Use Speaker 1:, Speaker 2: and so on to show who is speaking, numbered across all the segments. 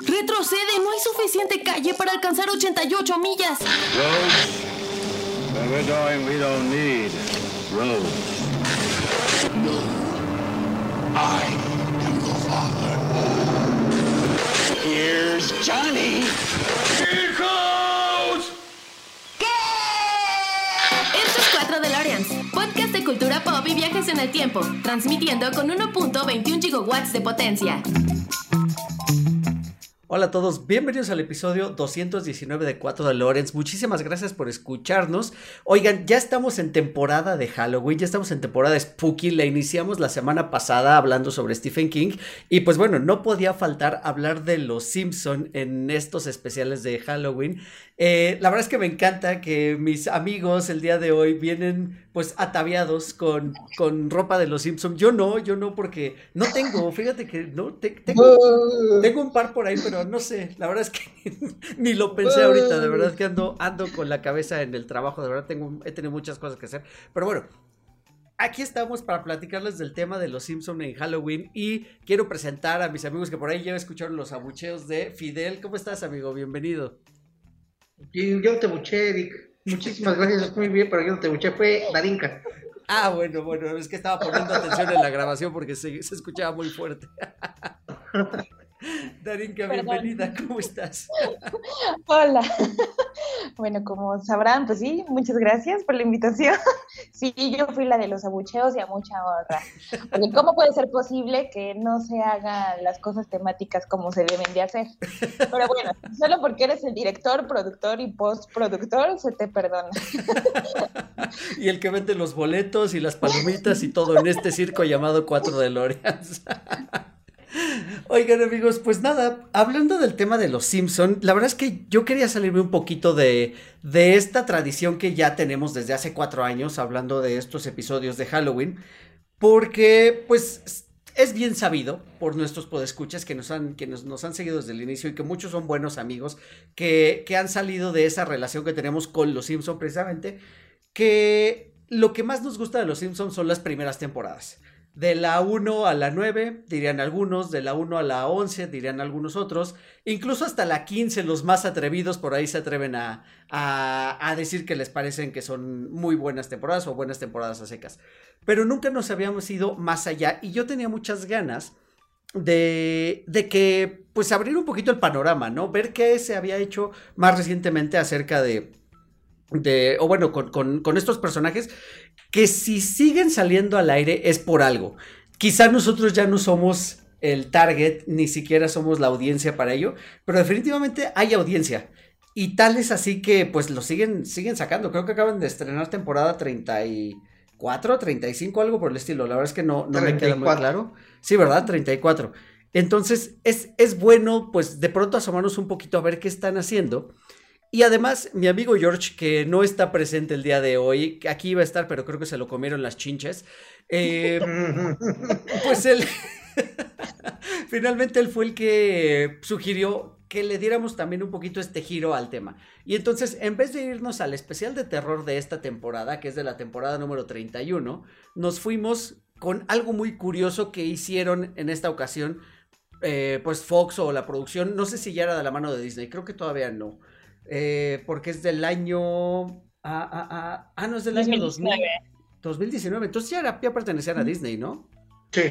Speaker 1: Retrocede, no hay suficiente calle para alcanzar 88 millas.
Speaker 2: Roads? Where we're going, we don't need roads.
Speaker 3: I am your father.
Speaker 2: Here's Johnny. Vehicles!
Speaker 1: Esto es 4 DeLoreans, podcast de cultura pop y viajes en el tiempo, transmitiendo con 1.21 gigawatts de potencia.
Speaker 4: Hola a todos, bienvenidos al episodio 219 de 4 de Lorenz. Muchísimas gracias por escucharnos. Oigan, ya estamos en temporada de Halloween, ya estamos en temporada Spooky. La iniciamos la semana pasada hablando sobre Stephen King. Y pues bueno, no podía faltar hablar de los Simpson en estos especiales de Halloween. Eh, la verdad es que me encanta que mis amigos el día de hoy vienen pues ataviados con, con ropa de los Simpson. Yo no, yo no, porque no tengo, fíjate que no, tengo, tengo un par por ahí, pero no sé, la verdad es que ni lo pensé ahorita, de verdad que ando, ando con la cabeza en el trabajo, de verdad tengo, he tenido muchas cosas que hacer, pero bueno. Aquí estamos para platicarles del tema de los Simpson en Halloween y quiero presentar a mis amigos que por ahí ya escucharon los abucheos de Fidel. ¿Cómo estás, amigo? Bienvenido.
Speaker 5: Yo no te buché, Eric. Muchísimas gracias, muy bien, pero yo no te buché, fue Darinka.
Speaker 4: Ah, bueno, bueno, es que estaba poniendo atención en la grabación porque se, se escuchaba muy fuerte. Darinka, bienvenida, ¿cómo estás?
Speaker 6: Hola. Bueno, como sabrán, pues sí, muchas gracias por la invitación. Sí, yo fui la de los abucheos y a mucha honra. Porque ¿cómo puede ser posible que no se hagan las cosas temáticas como se deben de hacer? Pero bueno, solo porque eres el director, productor y postproductor, se te perdona.
Speaker 4: Y el que vende los boletos y las palomitas y todo en este circo llamado Cuatro de Loreans. Oigan amigos, pues nada, hablando del tema de los Simpson, la verdad es que yo quería salirme un poquito de, de esta tradición que ya tenemos desde hace cuatro años, hablando de estos episodios de Halloween, porque pues es bien sabido por nuestros podescuchas que nos han, que nos, nos, han seguido desde el inicio y que muchos son buenos amigos que, que han salido de esa relación que tenemos con los Simpson precisamente, que lo que más nos gusta de los Simpsons son las primeras temporadas. De la 1 a la 9, dirían algunos, de la 1 a la 11, dirían algunos otros, incluso hasta la 15, los más atrevidos por ahí se atreven a, a, a, decir que les parecen que son muy buenas temporadas o buenas temporadas a secas. Pero nunca nos habíamos ido más allá y yo tenía muchas ganas de, de que, pues, abrir un poquito el panorama, ¿no? Ver qué se había hecho más recientemente acerca de, de, o bueno, con, con, con, estos personajes que si siguen saliendo al aire es por algo. Quizá nosotros ya no somos el target, ni siquiera somos la audiencia para ello, pero definitivamente hay audiencia. Y tal es así que pues lo siguen, siguen sacando. Creo que acaban de estrenar temporada 34, 35, algo por el estilo. La verdad es que no, no me queda muy claro. Sí, ¿verdad? 34. Entonces es, es bueno pues de pronto asomarnos un poquito a ver qué están haciendo. Y además, mi amigo George, que no está presente el día de hoy, aquí iba a estar, pero creo que se lo comieron las chinches. Eh, pues él, finalmente él fue el que sugirió que le diéramos también un poquito este giro al tema. Y entonces, en vez de irnos al especial de terror de esta temporada, que es de la temporada número 31, nos fuimos con algo muy curioso que hicieron en esta ocasión, eh, pues Fox o la producción, no sé si ya era de la mano de Disney, creo que todavía no. Eh, porque es del año. Ah, ah, ah, ah, no es del 2019. año 2000, 2019. Entonces ya, era, ya pertenecían a Disney, ¿no?
Speaker 5: Sí.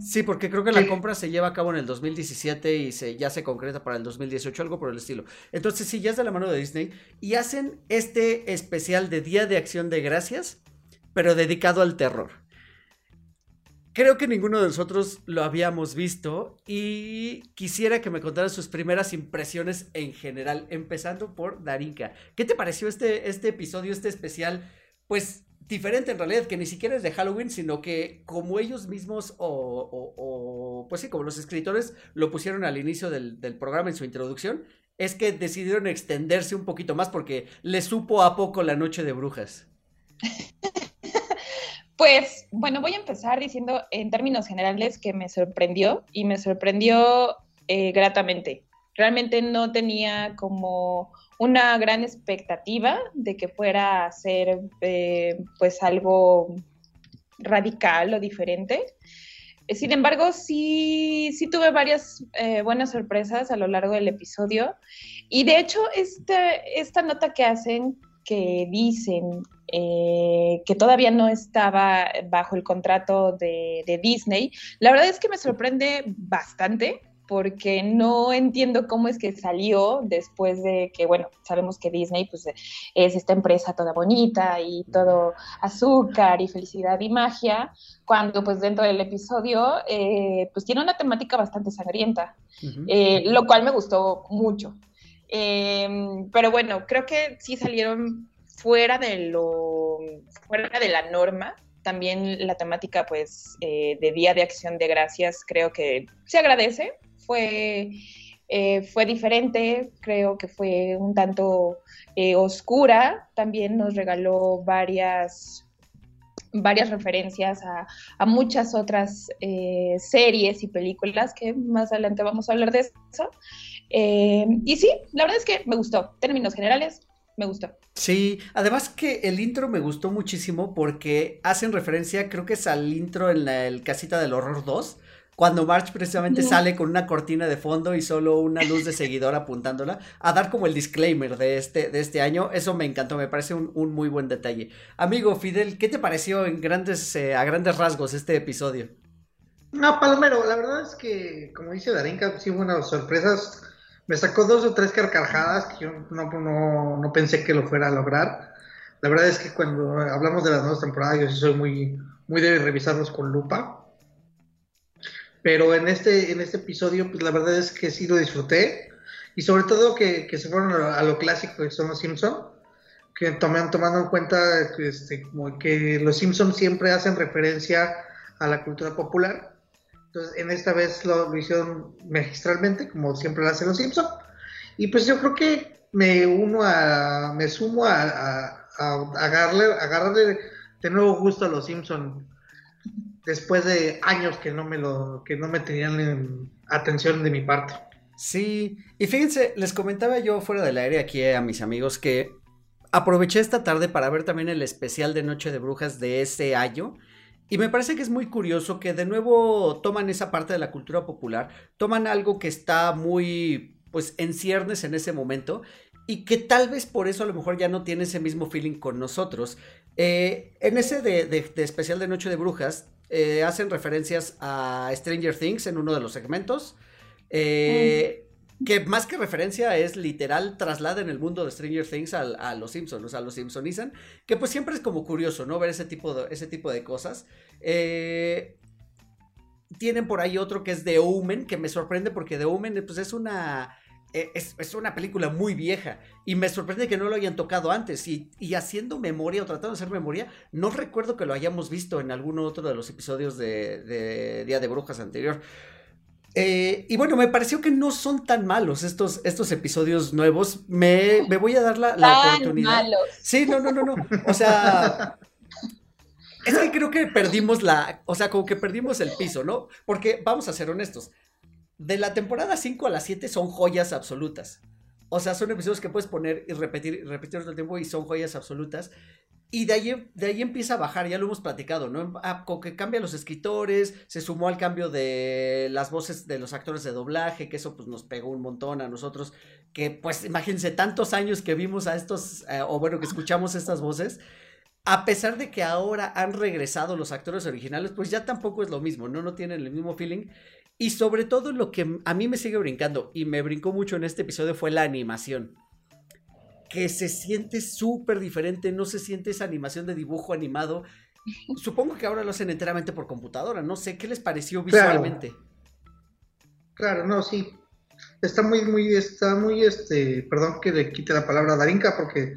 Speaker 4: Sí, porque creo que sí. la compra se lleva a cabo en el 2017 y se, ya se concreta para el 2018, algo por el estilo. Entonces, sí, ya es de la mano de Disney. Y hacen este especial de Día de Acción de Gracias, pero dedicado al terror. Creo que ninguno de nosotros lo habíamos visto y quisiera que me contaran sus primeras impresiones en general, empezando por Darinka. ¿Qué te pareció este, este episodio, este especial? Pues diferente en realidad, que ni siquiera es de Halloween, sino que como ellos mismos o, pues sí, como los escritores lo pusieron al inicio del, del programa en su introducción, es que decidieron extenderse un poquito más porque les supo a poco la noche de brujas.
Speaker 6: Pues bueno, voy a empezar diciendo en términos generales que me sorprendió y me sorprendió eh, gratamente. Realmente no tenía como una gran expectativa de que fuera a ser eh, pues algo radical o diferente. Sin embargo, sí, sí tuve varias eh, buenas sorpresas a lo largo del episodio. Y de hecho, este, esta nota que hacen, que dicen eh, que todavía no estaba bajo el contrato de, de Disney, la verdad es que me sorprende bastante porque no entiendo cómo es que salió después de que, bueno, sabemos que Disney pues es esta empresa toda bonita y todo azúcar y felicidad y magia, cuando pues dentro del episodio eh, pues tiene una temática bastante sangrienta, eh, lo cual me gustó mucho. Em, pero bueno, creo que sí salieron fuera de lo, fuera de la norma, también la temática pues eh, de Día de Acción de Gracias creo que se agradece. Fue, eh, fue diferente, creo que fue un tanto eh, oscura, también nos regaló varias varias referencias a, muchas otras series y películas que más adelante vamos a hablar de eso. Y sí, la verdad es que me gustó. Términos generales, me gustó.
Speaker 4: Sí, además que el intro me gustó muchísimo porque hacen referencia, creo que es al intro en la, el Casita del Horror 2, cuando March precisamente sale con una cortina de fondo y solo una luz de seguidor apuntándola, a dar como el disclaimer de este, de este año, eso me encantó, me parece un, muy buen detalle. Amigo Fidel, ¿qué te pareció en grandes, eh, a grandes rasgos este episodio?
Speaker 5: No, Palomero, la verdad es que, como dice Darinka, sí hubo unas sorpresas. Me sacó dos o tres carcajadas que yo no, no, no pensé que lo fuera a lograr. La verdad es que cuando hablamos de las nuevas temporadas, yo sí soy muy, muy de revisarlos con lupa pero en este, en este episodio, pues la verdad es que sí lo disfruté. Y sobre todo que, se fueron a, lo clásico que son los Simpsons. Que toman, tomando en cuenta que, este, como que los Simpsons siempre hacen referencia a la cultura popular. Entonces, en esta vez lo, hicieron magistralmente, como siempre lo hacen los Simpsons. Y pues yo creo que me uno a, me sumo a, a, a agarrarle, agarrarle de nuevo gusto a los Simpsons después de años que no me lo, que no me tenían en atención de mi parte.
Speaker 4: Sí, y fíjense, les comentaba yo fuera del aire aquí a mis amigos que aproveché esta tarde para ver también el especial de Noche de Brujas de ese año. Y me parece que es muy curioso que de nuevo toman esa parte de la cultura popular, toman algo que está muy, pues, en ciernes en ese momento y que tal vez por eso a lo mejor ya no tiene ese mismo feeling con nosotros. Eh, en ese de, especial de Noche de Brujas, eh, hacen referencias a Stranger Things en uno de los segmentos. Eh, que más que referencia es literal en el mundo de Stranger Things a, los Simpsons, o sea, los Simpsonizan, que pues siempre es como curioso, ¿no? Ver ese tipo de, ese tipo de cosas. Eh, tienen por ahí otro que es The Omen, que me sorprende porque The Omen pues es una e, es, una película muy vieja y me sorprende que no lo hayan tocado antes y, haciendo memoria o tratando de hacer memoria, no recuerdo que lo hayamos visto en alguno otro de los episodios de, Día de Brujas anterior. Eh, y bueno, me pareció que no son tan malos estos, estos episodios nuevos. Me, voy a dar la, la oportunidad. Malos. Sí, no, no, no, no. O sea, es que creo que perdimos la, o sea, como que perdimos el piso, ¿no? Porque vamos a ser honestos de la temporada 5 a la 7 son joyas absolutas. O sea, son episodios que puedes poner y repetir y repetir todo el tiempo y son joyas absolutas. Y de ahí, de ahí empieza a bajar, ya lo hemos platicado, ¿no? Ah, con que cambian los escritores, se sumó al cambio de las voces de los actores de doblaje, que eso pues nos pegó un montón a nosotros, que pues imagínense tantos años que vimos a estos, eh, o bueno, que escuchamos estas voces, a pesar de que ahora han regresado los actores originales, pues ya tampoco es lo mismo, ¿no? No tienen el mismo feeling. Y sobre todo lo que a mí me sigue brincando y me brincó mucho en este episodio fue la animación. Que se siente súper diferente, no se siente esa animación de dibujo animado. Supongo que ahora lo hacen enteramente por computadora, no sé, ¿qué les pareció visualmente?
Speaker 5: Claro, no, sí. Está muy, muy, está muy, este, perdón que le quite la palabra a Darinka porque,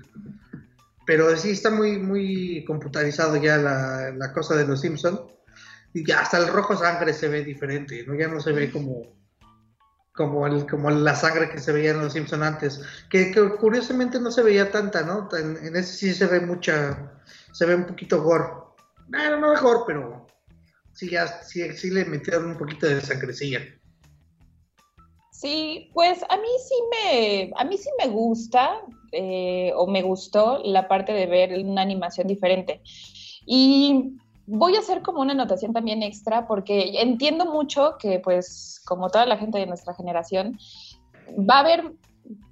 Speaker 5: pero sí está muy, muy computarizado ya la, la cosa de los Simpsons y hasta el rojo sangre se ve diferente, ¿no? Ya no se ve como, como, el, como la sangre que se veía en los Simpson antes, que, curiosamente no se veía tanta, ¿no? En, ese sí se ve mucha, se ve un poquito gore. No, no mejor, pero sí, ya, sí, sí le metieron un poquito de sangrecilla.
Speaker 6: Sí, pues a mí sí me, a mí sí me gusta eh, o me gustó la parte de ver una animación diferente. Y voy a hacer como una anotación también extra porque entiendo mucho que pues como toda la gente de nuestra generación va a haber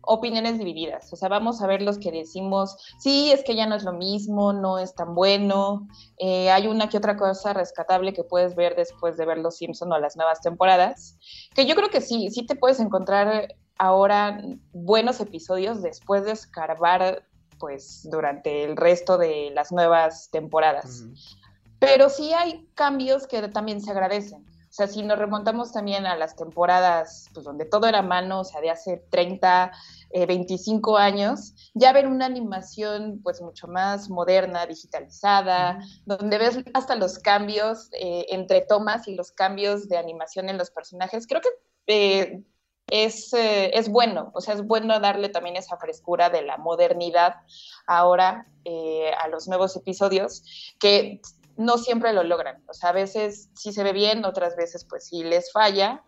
Speaker 6: opiniones divididas. O sea, vamos a ver los que decimos, sí, es que ya no es lo mismo, no es tan bueno. Eh, hay una que otra cosa rescatable que puedes ver después de ver Los Simpson o las nuevas temporadas. Que yo creo que sí, sí te puedes encontrar ahora buenos episodios después de escarbar pues durante el resto de las nuevas temporadas. Pero sí hay cambios que también se agradecen. O sea, si nos remontamos también a las temporadas pues, donde todo era mano, o sea, de hace 30, 25 eh, años, ya ver una animación pues mucho más moderna, digitalizada, donde ves hasta los cambios eh, entre tomas y los cambios de animación en los personajes, creo que eh, es, es, bueno, o sea, es bueno darle también esa frescura de la modernidad ahora a los nuevos episodios, que no siempre lo logran. O sea, a veces sí se ve bien, otras veces pues sí les falla.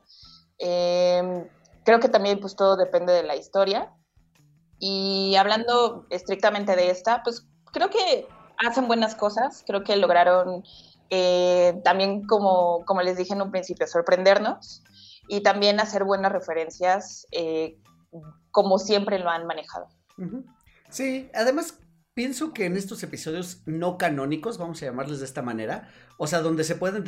Speaker 6: Em, creo que también pues todo depende de la historia. Y hablando estrictamente de esta, pues creo que hacen buenas cosas, creo que lograron eh, también, como, como les dije en un principio, sorprendernos y también hacer buenas referencias eh, como siempre lo han manejado.
Speaker 4: Sí, además pienso que en estos episodios no canónicos, vamos a llamarles de esta manera, o sea, donde se pueden,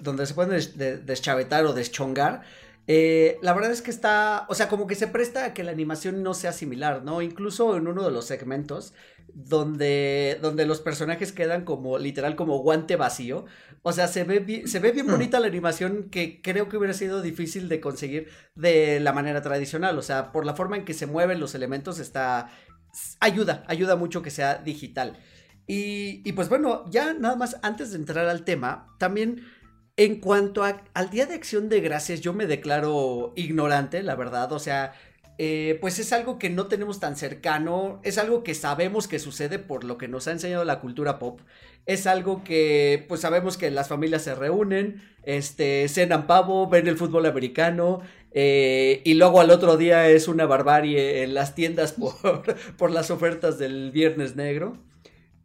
Speaker 4: donde se pueden deschavetar o deschongar, eh, la verdad es que está, o sea, como que se presta a que la animación no sea similar, ¿no? Incluso en uno de los segmentos donde, donde los personajes quedan como, literal, como guante vacío. O sea, se ve, se ve bien hmm. bonita la animación que creo que hubiera sido difícil de conseguir de la manera tradicional. O sea, por la forma en que se mueven los elementos está, ayuda, ayuda mucho que sea digital. Y, pues bueno, ya nada más antes de entrar al tema, también en cuanto al Día de Acción de Gracias, yo me declaro ignorante, la verdad, o sea, eh, pues es algo que no tenemos tan cercano, es algo que sabemos que sucede por lo que nos ha enseñado la cultura pop, es algo que pues sabemos que las familias se reúnen, este, cenan pavo, ven el fútbol americano, eh, y luego al otro día es una barbarie en las tiendas por, por las ofertas del Viernes Negro.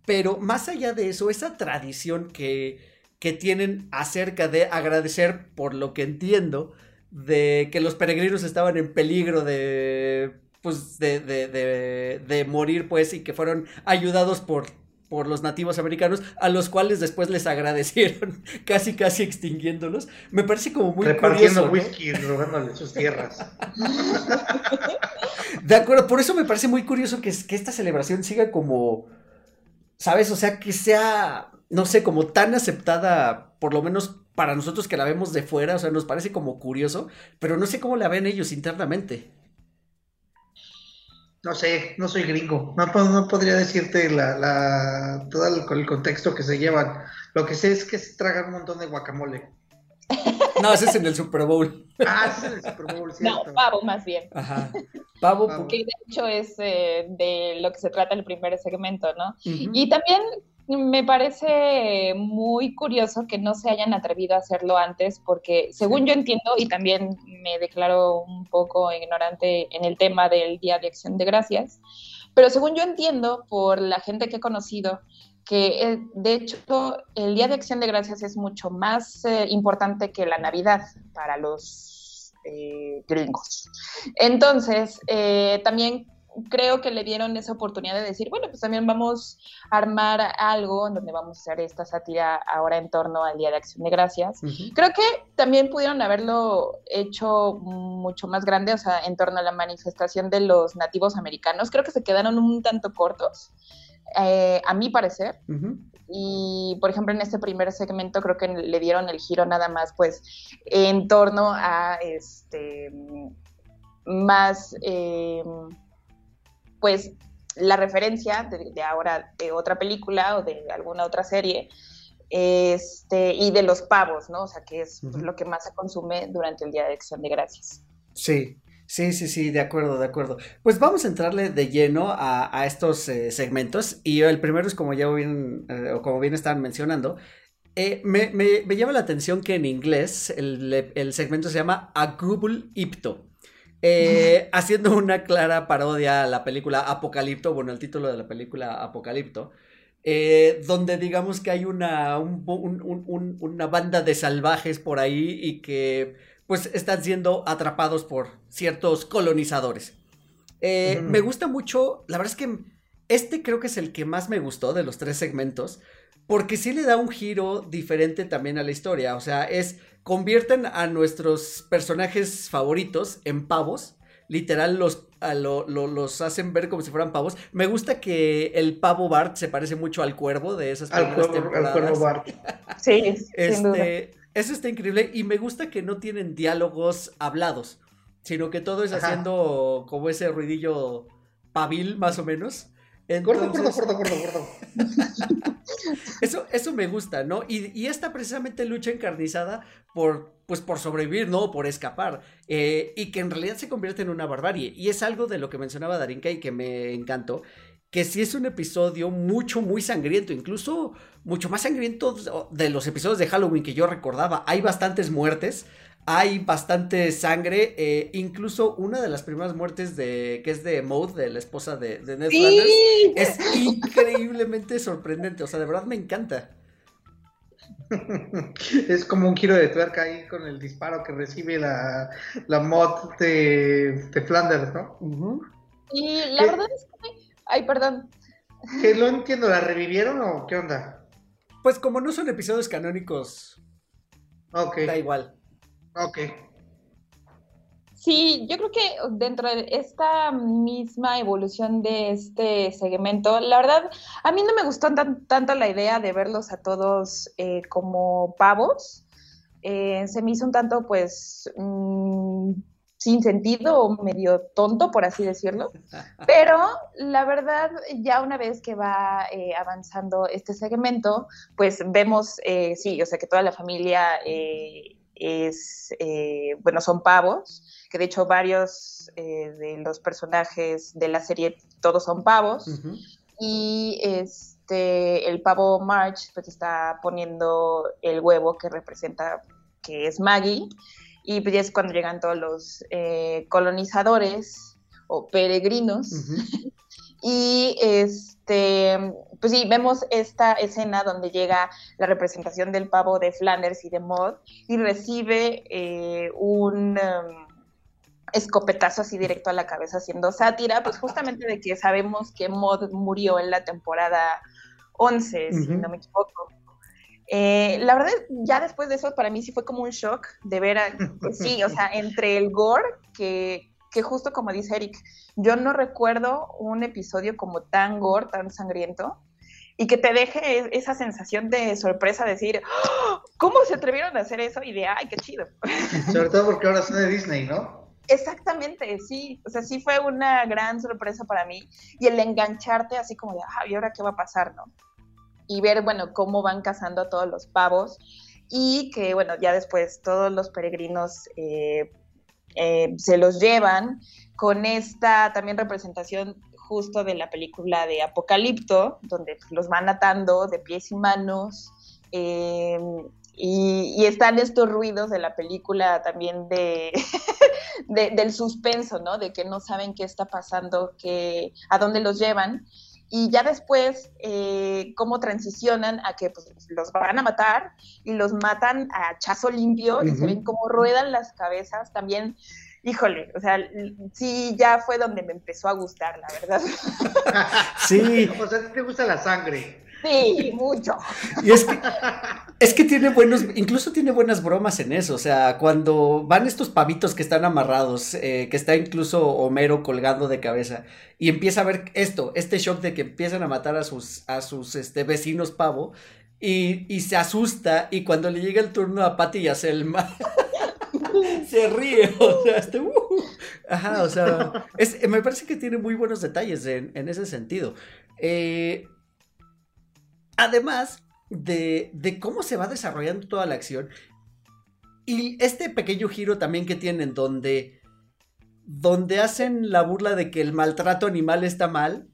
Speaker 4: Pero más allá de eso, esa tradición que, que tienen acerca de agradecer, por lo que entiendo, de que los peregrinos estaban en peligro de pues de, de, de, de, morir pues y que fueron ayudados por por los nativos americanos, a los cuales después les agradecieron, casi casi extinguiéndolos. Me parece como muy
Speaker 5: Repartiendo whisky y robándole sus tierras.
Speaker 4: De acuerdo, por eso me parece muy curioso que, que esta celebración siga como, ¿sabes? O sea, que sea, no sé, como tan aceptada, por lo menos para nosotros que la vemos de fuera, o sea, nos parece como curioso, pero no sé cómo la ven ellos internamente.
Speaker 5: No sé, no soy gringo. No, no podría decirte la, la, todo el, contexto que se llevan. Lo que sé es que se tragan un montón de guacamole.
Speaker 4: No, ese es en el Super Bowl.
Speaker 5: Ah, ese es en el Super Bowl, ¿cierto?
Speaker 6: No, pavo más bien.
Speaker 4: Ajá. Pavo,
Speaker 6: Que de hecho es eh, de lo que se trata el primer segmento, ¿no? Y también me parece muy curioso que no se hayan atrevido a hacerlo antes, porque según yo entiendo, y también me declaro un poco ignorante en el tema del Día de Acción de Gracias, pero según yo entiendo por la gente que he conocido, que eh, de hecho el Día de Acción de Gracias es mucho más eh, importante que la Navidad para los eh, gringos. Entonces, también creo que le dieron esa oportunidad de decir, bueno, pues también vamos a armar algo en donde vamos a hacer esta sátira ahora en torno al Día de Acción de Gracias. Creo que también pudieron haberlo hecho mucho más grande, o sea, en torno a la manifestación de los nativos americanos. Creo que se quedaron un tanto cortos, eh, a mi parecer. Y, por ejemplo, en este primer segmento creo que le dieron el giro nada más, pues, en torno a este más... Eh, pues la referencia de, ahora de otra película o de alguna otra serie, este, y de los pavos, ¿no? O sea, que es lo que más se consume durante el Día de Acción de Gracias.
Speaker 4: Sí, sí, sí, sí, de acuerdo, de acuerdo. Pues vamos a entrarle de lleno a, estos eh, segmentos, y el primero es como ya bien, eh, o como bien estaban mencionando, eh, me, me, llama la atención que en inglés el, el segmento se llama Agubul Ipto. Eh, haciendo una clara parodia a la película Apocalipto, bueno, el título de la película Apocalipto. eh, donde digamos que hay una, una banda de salvajes por ahí y que pues están siendo atrapados por ciertos colonizadores. Eh, me gusta mucho, la verdad es que este creo que es el que más me gustó de los tres segmentos, porque sí le da un giro diferente también a la historia, o sea, es convierten a nuestros personajes favoritos en pavos, literal los, los hacen ver como si fueran pavos. Me gusta que el pavo Bart se parece mucho al cuervo de esas
Speaker 5: al cuervo, Al cuervo Bart.
Speaker 6: sí,
Speaker 4: este, Eso está increíble y me gusta que no tienen diálogos hablados, sino que todo es haciendo como ese ruidillo pavil más o menos.
Speaker 5: Entonces... Gordo, gordo, gordo, gordo,
Speaker 4: Eso, eso me gusta, ¿no? Y, y, esta precisamente lucha encarnizada por, pues por sobrevivir, ¿no? Por escapar. Eh, y que en realidad se convierte en una barbarie. Y es algo de lo que mencionaba Darinka y que me encantó. Que sí es un episodio mucho, muy sangriento. Incluso mucho más sangriento de los episodios de Halloween que yo recordaba. Hay bastantes muertes hay bastante sangre. Eh, incluso una de las primeras muertes de que es de Maud, de la esposa de, Ned Flanders, es increíblemente sorprendente. O sea, de verdad me encanta.
Speaker 5: Es como un giro de tuerca ahí con el disparo que recibe la, la mod de, Flanders, ¿no?
Speaker 6: Y la verdad es que. Ay, perdón.
Speaker 5: Que no entiendo, ¿la revivieron o qué onda?
Speaker 4: Pues como no son episodios canónicos. Da igual.
Speaker 5: Ok.
Speaker 6: Sí, yo creo que dentro de esta misma evolución de este segmento, la verdad, a mí no me gustó tanto la idea de verlos a todos eh, como pavos. Eh, se me hizo un tanto, pues, mm, sin sentido o medio tonto, por así decirlo. Pero la verdad, ya una vez que va eh, avanzando este segmento, pues vemos, sí, o sea, que toda la familia es, eh, bueno, son pavos, que de hecho varios eh, de los personajes de la serie todos son pavos. Y este, el pavo March pues está poniendo el huevo que representa que es Maggie. Y pues ya es cuando llegan todos los eh, colonizadores o peregrinos. y este, pues sí, vemos esta escena donde llega la representación del pavo de Flanders y de Maud y recibe eh, un um, escopetazo así directo a la cabeza haciendo sátira, pues justamente de que sabemos que Maud murió en la temporada 11, si no me equivoco. Eh, la verdad, ya después de eso, para mí sí fue como un shock de ver, a, pues sí, o sea, entre el gore, que, que justo como dice Eric, yo no recuerdo un episodio como tan gore, tan sangriento, y que te deje esa sensación de sorpresa, decir, ¡Ah! ¿cómo se atrevieron a hacer eso? Y de, ay, qué chido.
Speaker 5: Sobre todo porque ahora son de Disney, ¿no?
Speaker 6: Exactamente, sí, o sea, sí fue una gran sorpresa para mí y el engancharte así como de, ah, ¿y ahora qué va a pasar, no? Y ver, bueno, cómo van cazando a todos los pavos y que, bueno, ya después todos los peregrinos eh, eh, se los llevan con esta también representación justo de la película de Apocalipto, donde los van atando de pies y manos. Eh, y, están estos ruidos de la película también de, del suspenso, ¿no? De que no saben qué está pasando, que, a dónde los llevan. Y ya después, eh, cómo transicionan a que pues, los van a matar y los matan a chazo limpio y se ven cómo ruedan las cabezas. También híjole, o sea, sí, ya fue donde me empezó a gustar, la verdad.
Speaker 5: sí. O sea, ¿te gusta la sangre?
Speaker 6: Sí, mucho.
Speaker 4: Y es que, es que tiene buenos, incluso tiene buenas bromas en eso. O sea, cuando van estos pavitos que están amarrados, eh, que está incluso Homero colgando de cabeza, y empieza a ver esto, este shock de que empiezan a matar a sus, a sus este, vecinos pavo, y, y se asusta, y cuando le llega el turno a Patty y a Selma. se ríe, o sea, este, uh, ajá, o sea, me parece que tiene muy buenos detalles en, ese sentido. Eh, además de, de, cómo se va desarrollando toda la acción y este pequeño giro también que tienen donde, donde hacen la burla de que el maltrato animal está mal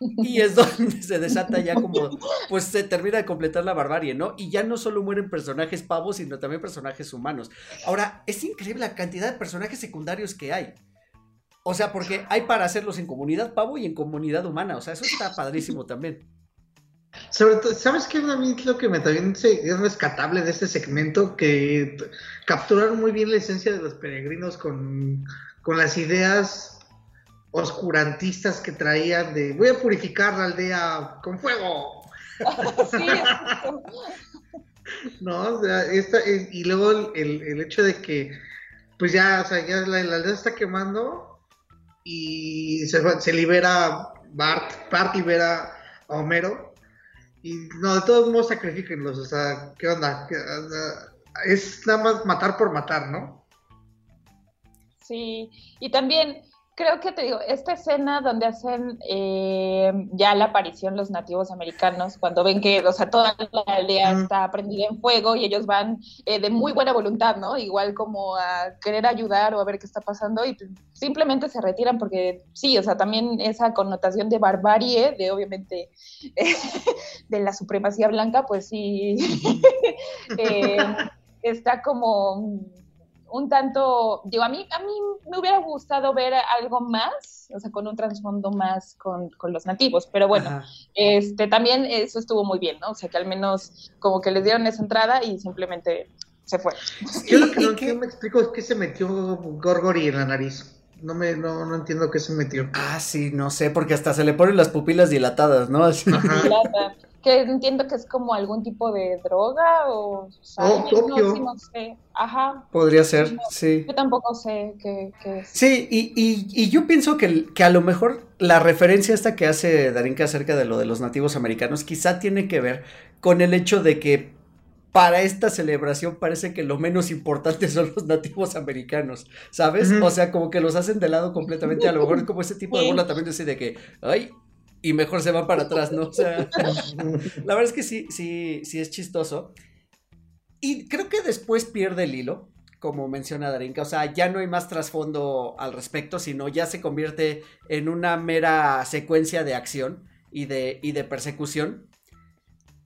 Speaker 4: y es donde se desata ya como, pues se termina de completar la barbarie, ¿no? Y ya no solo mueren personajes pavos, sino también personajes humanos. Ahora, es increíble la cantidad de personajes secundarios que hay. O sea, porque hay para hacerlos en comunidad pavo y en comunidad humana. O sea, eso está padrísimo también.
Speaker 5: Sobre todo, ¿sabes qué? A mí lo que me también es rescatable de este segmento, que capturaron muy bien la esencia de los peregrinos con, con las ideas oscurantistas que traían de voy a purificar la aldea con fuego.
Speaker 6: Sí.
Speaker 5: ¿no? O sea, esta, es- y luego el, el- hecho de que, pues ya, o sea, ya la, la aldea está quemando y se, se libera Bart, Bart libera a Homero y no, de todos modos sacrifíquenlos, o sea, ¿qué onda? ¿Qué onda? Es nada más matar por matar, ¿no?
Speaker 6: Sí, y también creo que te digo, esta escena donde hacen eh, ya la aparición los nativos americanos, cuando ven que, o sea, toda la aldea está prendida en fuego y ellos van eh, de muy buena voluntad, ¿no? Igual como a querer ayudar o a ver qué está pasando y pues, simplemente se retiran porque sí, o sea, también esa connotación de barbarie, de obviamente de la supremacía blanca, pues sí, eh, está como un tanto, digo, a mí, a mí me hubiera gustado ver algo más, o sea, con un trasfondo más con, con los nativos, pero bueno,
Speaker 4: Ajá.
Speaker 6: este también eso estuvo muy bien, ¿no? O sea, que al menos como que les dieron esa entrada y simplemente se fue.
Speaker 5: Yo lo que
Speaker 4: ¿Y
Speaker 5: no, me explico es que se metió Gorgory en la nariz. No me, no, no entiendo qué se metió.
Speaker 4: Ah, sí, no sé, porque hasta se le ponen las pupilas dilatadas, ¿no? Así.
Speaker 5: Ajá.
Speaker 6: Que entiendo que es como algún tipo de droga o sal, no,
Speaker 5: opio.
Speaker 6: sí, no sé. Ajá,
Speaker 4: Podría ser, sí.
Speaker 6: yo tampoco sé qué, qué es.
Speaker 4: Sí, y, y- y yo pienso que, que a lo mejor la referencia esta que hace Darinka acerca de lo de los nativos americanos quizá tiene que ver con el hecho de que para esta celebración parece que lo menos importante son los nativos americanos, ¿sabes? O sea, como que los hacen de lado completamente, a lo mejor es como ese tipo de burla también así de que, ay, y mejor se van para atrás, ¿no? O sea, la verdad es que sí, sí, sí es chistoso. Y creo que después pierde el hilo, como menciona Darinka. O sea, ya no hay más trasfondo al respecto, sino ya se convierte en una mera secuencia de acción y de, y de persecución.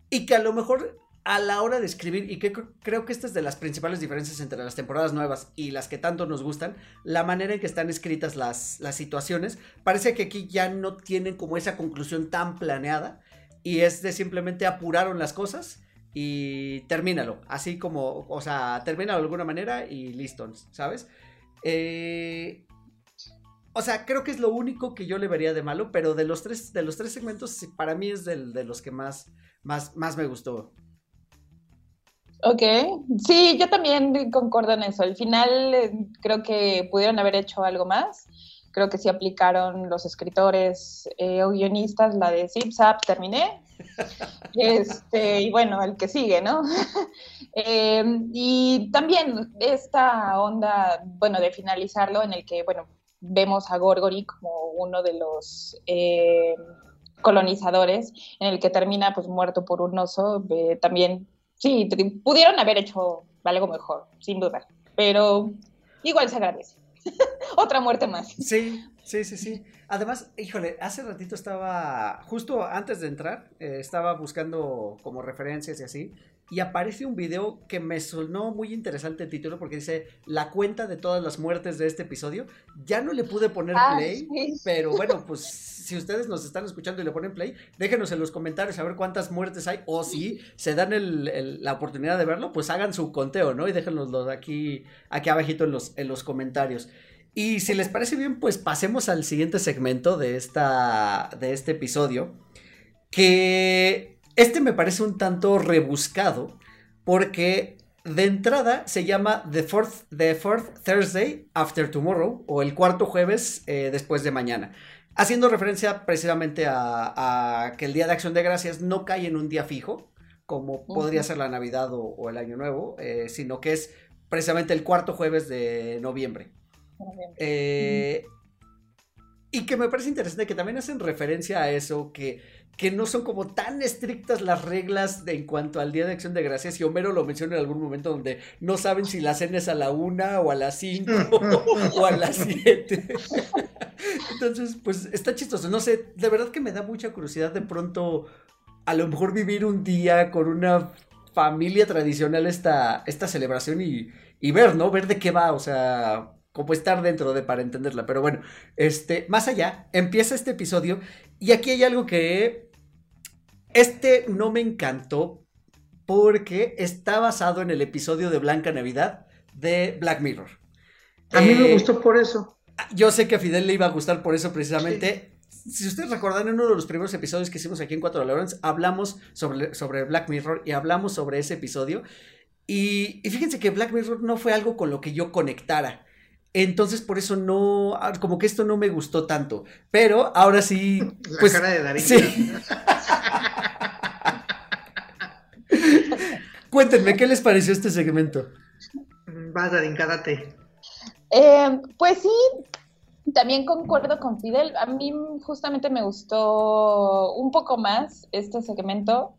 Speaker 4: Y que a lo mejor a la hora de escribir, y que cr- creo que esta es de las principales diferencias entre las temporadas nuevas y las que tanto nos gustan, la manera en que están escritas las, las situaciones, parece que aquí ya no tienen como esa conclusión tan planeada y es de simplemente apuraron las cosas y termínalo, así como, o sea, termínalo de alguna manera y listo, ¿sabes? Eh, o sea, creo que es lo único que yo le vería de malo, pero de los tres, de los tres segmentos, para mí es de los que más, más, más me gustó.
Speaker 6: Ok, sí, yo también concuerdo en eso. Al final eh, creo que pudieron haber hecho algo más. Creo que sí aplicaron los escritores eh, o guionistas la de Zip Zap, terminé. Este, y bueno, el que sigue, ¿no? Eh, y también esta onda, bueno, de finalizarlo en el que, bueno, vemos a Gorgory como uno de los eh, colonizadores, en el que termina pues muerto por un oso, también Sí, pudieron haber hecho algo mejor, sin duda. Pero igual se agradece. Otra muerte más.
Speaker 4: Sí, sí, sí, sí. Además, híjole, hace ratito estaba, justo antes de entrar, eh, estaba buscando como referencias y así, y aparece un video que me sonó muy interesante el título porque dice la cuenta de todas las muertes de este episodio. Ya no le pude poner
Speaker 6: Ah,
Speaker 4: play,
Speaker 6: sí.
Speaker 4: pero bueno, pues si ustedes nos están escuchando y le ponen play, déjenos en los comentarios a ver cuántas muertes hay, o si se dan el- el- la oportunidad de verlo, pues hagan su conteo, ¿no? Y déjenoslo aquí, aquí abajito en los, en los comentarios. Y si les parece bien, pues pasemos al siguiente segmento de, esta, de este episodio. Que este me parece un tanto rebuscado. Porque de entrada se llama The Fourth, The Fourth Thursday After Tomorrow. O el cuarto jueves eh, después de mañana. Haciendo referencia precisamente a, a que el Día de Acción de Gracias no cae en un día fijo. Como podría ser la Navidad o, o el Año Nuevo. eh, sino que es precisamente el cuarto jueves de noviembre. Eh, y que me parece interesante que también hacen referencia a eso, que, que no son como tan estrictas las reglas en cuanto al Día de Acción de Gracias. Y Homero lo menciona en algún momento donde no saben si la cena es a la una o a las cinco o a las siete. Entonces, pues está chistoso. No sé, de verdad que me da mucha curiosidad de pronto a lo mejor vivir un día con una familia tradicional esta, esta celebración y, y ver, ¿no? Ver de qué va, o sea, como estar dentro de para entenderla. Pero bueno, este, más allá, empieza este episodio y aquí hay algo que Este no me encantó porque está basado en el episodio de Blanca Navidad de Black Mirror.
Speaker 5: A mí me
Speaker 4: Eh,
Speaker 5: gustó por eso.
Speaker 4: Yo sé que a Fidel le iba a gustar por eso precisamente. Si ustedes recordan, en uno de los primeros episodios que hicimos aquí en Cuatro Lawrence, hablamos sobre, sobre Black Mirror y hablamos sobre ese episodio. Y, y fíjense que Black Mirror no fue algo con lo que yo conectara. Entonces, por eso no, ah, como que esto no me gustó tanto. Pero ahora sí,
Speaker 5: La
Speaker 4: pues,
Speaker 5: cara de Darín.
Speaker 4: sí. Cuéntenme, ¿qué les pareció este segmento?
Speaker 5: Vas, Darín, date.
Speaker 6: Eh, pues sí, también concuerdo con Fidel. A mí justamente me gustó un poco más este segmento,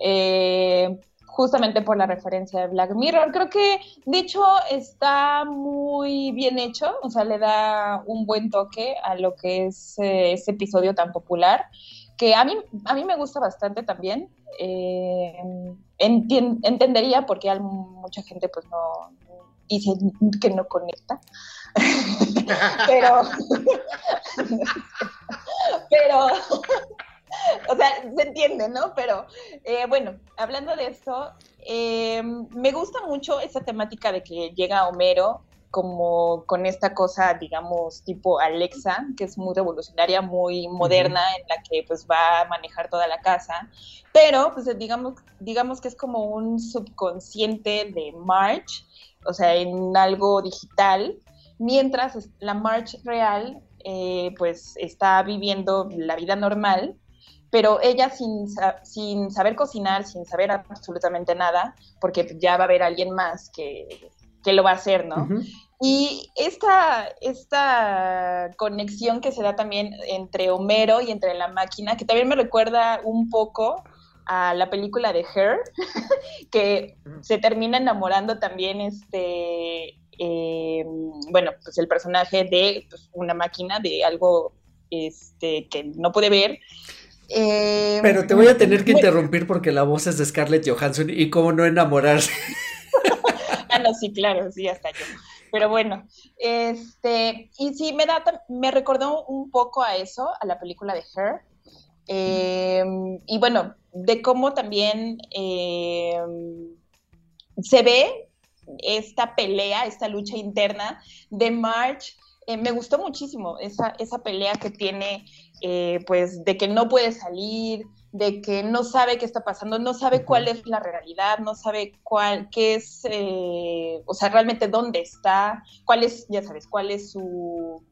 Speaker 6: eh, justamente por la referencia de Black Mirror. Creo que, de hecho, está muy bien hecho, o sea, le da un buen toque a lo que es eh, ese episodio tan popular, que a mí, a mí me gusta bastante también. Eh, entendería por qué mucha gente pues no dice que no conecta. pero, pero, sea, se entiende, ¿no? Pero eh, bueno, hablando de esto, eh, me gusta mucho esa temática de que llega Homero como con esta cosa, digamos, tipo Alexa, que es muy revolucionaria, muy moderna, en la que pues va a manejar toda la casa, pero pues digamos, digamos que es como un subconsciente de Marge, o sea, en algo digital, mientras la Marge real eh, pues está viviendo la vida normal, pero ella sin, sin saber cocinar, sin saber absolutamente nada, porque ya va a haber alguien más que, que lo va a hacer, ¿no? Y esta, esta conexión que se da también entre Homero y entre la máquina, que también me recuerda un poco a la película de Her, que se termina enamorando también este, eh, bueno, pues el personaje de pues, una máquina, de algo este, que no puede ver. Eh,
Speaker 4: Pero te voy a tener que interrumpir porque la voz es de Scarlett Johansson y cómo no enamorarse.
Speaker 6: Ah, no, sí, claro, sí, hasta yo. Pero bueno, este, y sí, me da, me recordó un poco a eso, a la película de Her. Eh, y bueno, de cómo también eh, se ve esta pelea, esta lucha interna de Marge. Eh, me gustó muchísimo esa, esa pelea que tiene, eh, pues, de que no puede salir, de que no sabe qué está pasando, no sabe cuál es la realidad, no sabe cuál, qué es, eh, o sea, realmente dónde está, cuál es, ya sabes, cuál es su,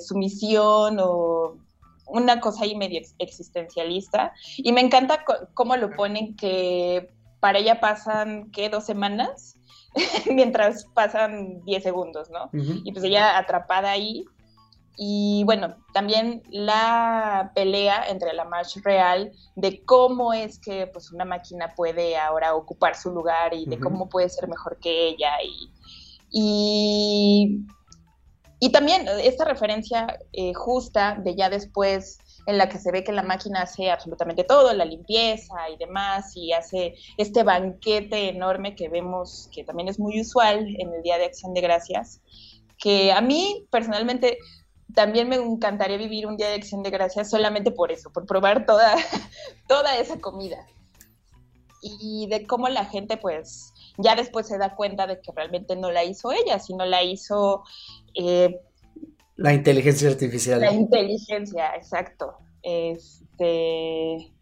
Speaker 6: su misión o una cosa ahí medio ex- existencialista. Y me encanta cómo lo ponen que para ella pasan, ¿qué? Dos semanas, mientras pasan 10 segundos, ¿no?
Speaker 4: Ujú.
Speaker 6: y pues ella atrapada ahí. Y bueno, también la pelea entre la March real de cómo es que pues una máquina puede ahora ocupar su lugar y de
Speaker 4: Ujú.
Speaker 6: cómo puede ser mejor que ella y, y, y también esta referencia eh, justa de ya después en la que se ve que la máquina hace absolutamente todo, la limpieza y demás, y hace este banquete enorme que vemos que también es muy usual en el Día de Acción de Gracias, que a mí personalmente también me encantaría vivir un Día de Acción de Gracias solamente por eso, por probar toda, toda esa comida. Y de cómo la gente pues ya después se da cuenta de que realmente no la hizo ella, sino la hizo eh,
Speaker 4: La inteligencia artificial.
Speaker 6: la inteligencia, exacto. Este.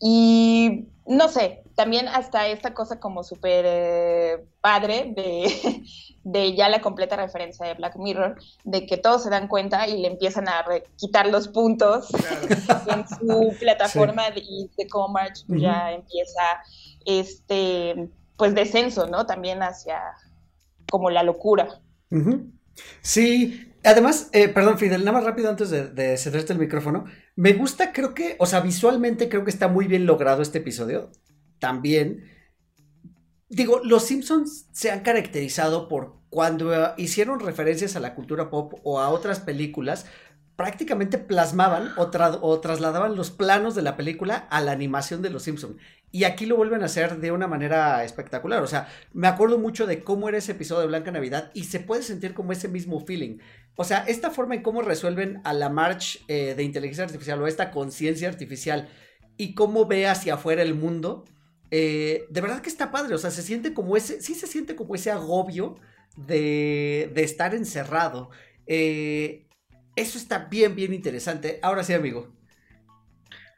Speaker 6: Y no sé, también hasta esta cosa como súper eh, padre de, de ya la completa referencia de Black Mirror, de que todos se dan cuenta y le empiezan a re- quitar los puntos en su plataforma de- y de March
Speaker 4: Ujú.
Speaker 6: ya empieza este pues descenso, ¿no? También hacia como la locura.
Speaker 4: Ujú. Sí, además, eh, perdón, Fidel, nada más rápido antes de, de cederte el micrófono. Me gusta, creo que, o sea, visualmente creo que está muy bien logrado este episodio. También. Digo, los Simpsons se han caracterizado por cuando hicieron referencias a la cultura pop o a otras películas, prácticamente plasmaban o, tra- o trasladaban los planos de la película a la animación de los Simpsons. Y aquí lo vuelven a hacer de una manera espectacular. O sea, me acuerdo mucho de cómo era ese episodio de Blanca Navidad y se puede sentir como ese mismo feeling. O sea, esta forma en cómo resuelven a la March eh, de inteligencia artificial o esta conciencia artificial y cómo ve hacia afuera el mundo. Eh, de verdad que está padre, o sea, se siente como ese, sí se siente como ese agobio de, de estar encerrado. Eh, eso está bien, bien interesante. Ahora sí, amigo.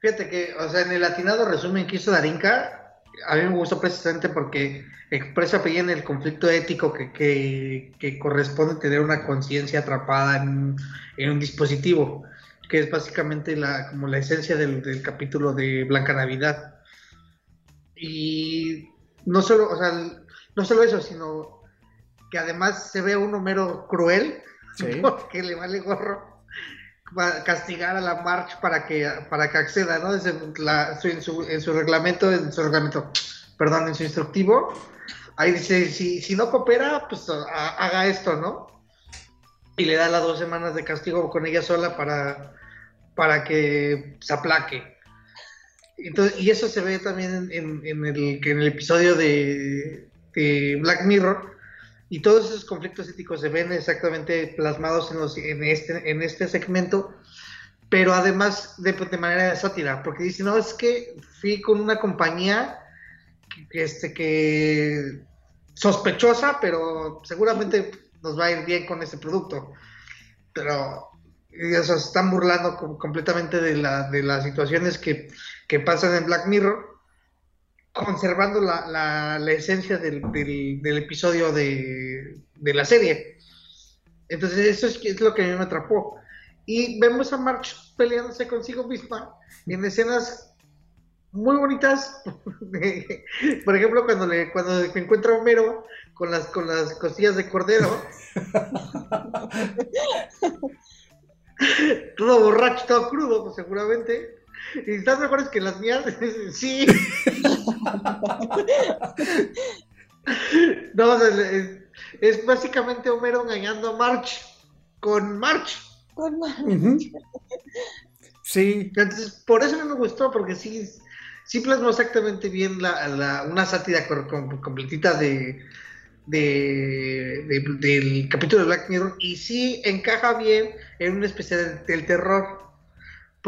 Speaker 5: Fíjate que, o sea, en el atinado resumen que hizo Darinka, a mí me gustó precisamente porque expresa bien el conflicto ético que, que, que corresponde tener una conciencia atrapada en, en, un dispositivo, que es básicamente la, como la esencia del, del, capítulo de Blanca Navidad. Y no solo, o sea, no solo eso, sino que además se ve un Homero cruel, ¿Sí? porque le vale gorro castigar a la March para que para que acceda, ¿no? Desde en, su, en su reglamento, en su reglamento, perdón, en su instructivo, ahí dice, si, si no coopera, pues a, haga esto, ¿no? Y le da las dos semanas de castigo con ella sola para, para que se aplaque. Entonces, y eso se ve también en, en, el, en el episodio de, de Black Mirror, y todos esos conflictos éticos se ven exactamente plasmados en, los, en, este, en este segmento, pero además de, manera de sátira, porque dice, no, es que fui con una compañía este, que sospechosa, pero seguramente nos va a ir bien con ese producto. Pero se están burlando completamente de, la, de las situaciones que, que pasan en Black Mirror conservando la, la, la esencia del, del, del episodio de, de, la serie. Entonces eso es, es, lo que a mí me atrapó. Y vemos a March peleándose consigo misma en escenas muy bonitas. Por ejemplo, cuando le cuando encuentra a Homero con las con las costillas de cordero. todo borracho, todo crudo, pues seguramente. ¿Y estás mejores que las mías? sí. no, o sea, es, es, básicamente Homero engañando a March con March.
Speaker 6: Con March.
Speaker 4: Uh -huh. Sí.
Speaker 5: Entonces, por eso no me gustó, porque sí, sí plasmó exactamente bien la, la, una sátira completita de, de, de, del capítulo de Black Mirror y sí encaja bien en un especial del terror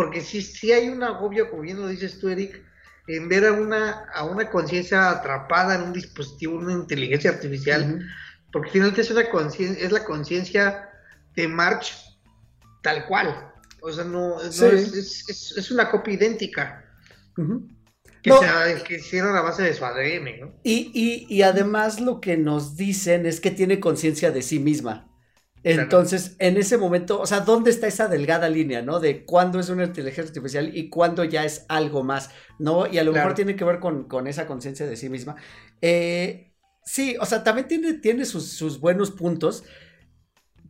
Speaker 5: porque sí, sí hay un agobio, como bien lo dices tú, Eric, en ver a una, a una conciencia atrapada en un dispositivo, una inteligencia artificial, uh -huh. porque finalmente es, una es la conciencia de March tal cual. O sea, no, sí. no es, es, es, una copia idéntica. Uh -huh. Que, no. se, que hicieron a base de su ADN, ¿no?
Speaker 4: Y, y, y además lo que nos dicen es que tiene conciencia de sí misma. Entonces, en ese momento, o sea, ¿dónde está esa delgada línea, no? De cuándo es una inteligencia artificial y cuándo ya es algo más, ¿no? Y a lo claro. mejor tiene que ver con, con esa conciencia de sí misma. Eh, sí, o sea, también tiene, tiene sus, sus, buenos puntos.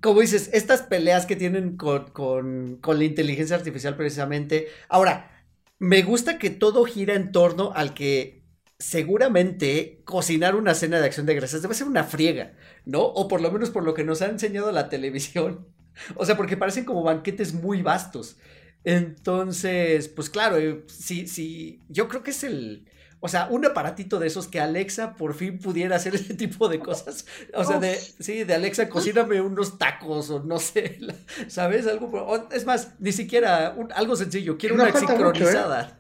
Speaker 4: Como dices, estas peleas que tienen con, con, con la inteligencia artificial precisamente. Ahora, me gusta que todo gira en torno al que seguramente cocinar una cena de acción de gracias debe ser una friega, ¿no? O por lo menos por lo que nos ha enseñado la televisión. O sea, porque parecen como banquetes muy vastos. Entonces, pues claro, sí, sí, yo creo que es el, o sea, un aparatito de esos que Alexa por fin pudiera hacer ese tipo de cosas. O sea, de, sí, de Alexa, cocíname unos tacos o no sé, ¿sabes? Algo, es más, ni siquiera un, algo sencillo, quiero no una sincronizada. Mucho, ¿eh?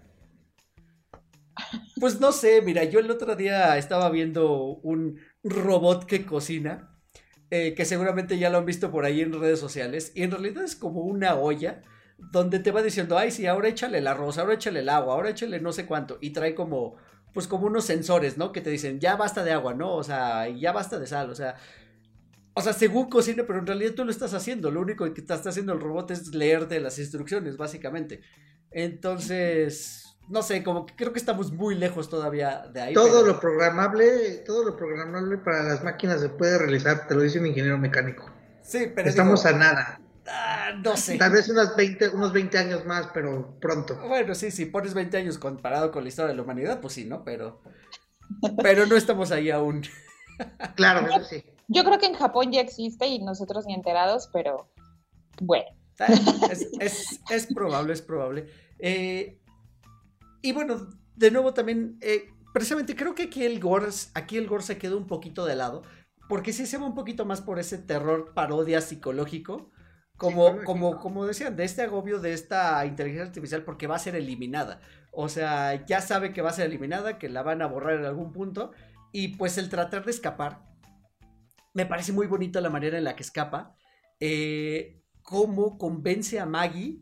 Speaker 4: Pues no sé, mira, yo el otro día estaba viendo un robot que cocina, eh, que seguramente ya lo han visto por ahí en redes sociales, y en realidad es como una olla donde te va diciendo, ay, sí, ahora échale el arroz, ahora échale el agua, ahora échale no sé cuánto, y trae como, pues como unos sensores, ¿no? Que te dicen, ya basta de agua, ¿no? O sea, ya basta de sal, o sea, o sea, según cocina, pero en realidad tú lo estás haciendo, lo único que está haciendo el robot es leerte las instrucciones, básicamente. Entonces no sé, como que creo que estamos muy lejos todavía de ahí.
Speaker 5: Todo pero... lo programable, todo lo programable para las máquinas se puede realizar, te lo dice un ingeniero mecánico.
Speaker 4: Sí, pero
Speaker 5: estamos digo, a nada.
Speaker 4: Ah, no sé.
Speaker 5: Tal vez unos 20, unos 20 años más, pero pronto.
Speaker 4: Bueno, sí, si pones 20 años comparado con la historia de la humanidad, pues sí, ¿no? Pero pero no estamos ahí aún.
Speaker 5: claro, eso sí.
Speaker 6: Yo creo que en Japón ya existe y nosotros ni enterados, pero bueno.
Speaker 4: Es, es, es probable, es probable. Eh, y bueno, de nuevo también, eh, precisamente creo que aquí el gore, aquí el gore se quedó un poquito de lado, porque sí se va un poquito más por ese terror parodia psicológico, como, como, como decían, de este agobio de esta inteligencia artificial porque va a ser eliminada. O sea, ya sabe que va a ser eliminada, que la van a borrar en algún punto. Y pues el tratar de escapar, me parece muy bonita la manera en la que escapa. Eh, cómo convence a Maggie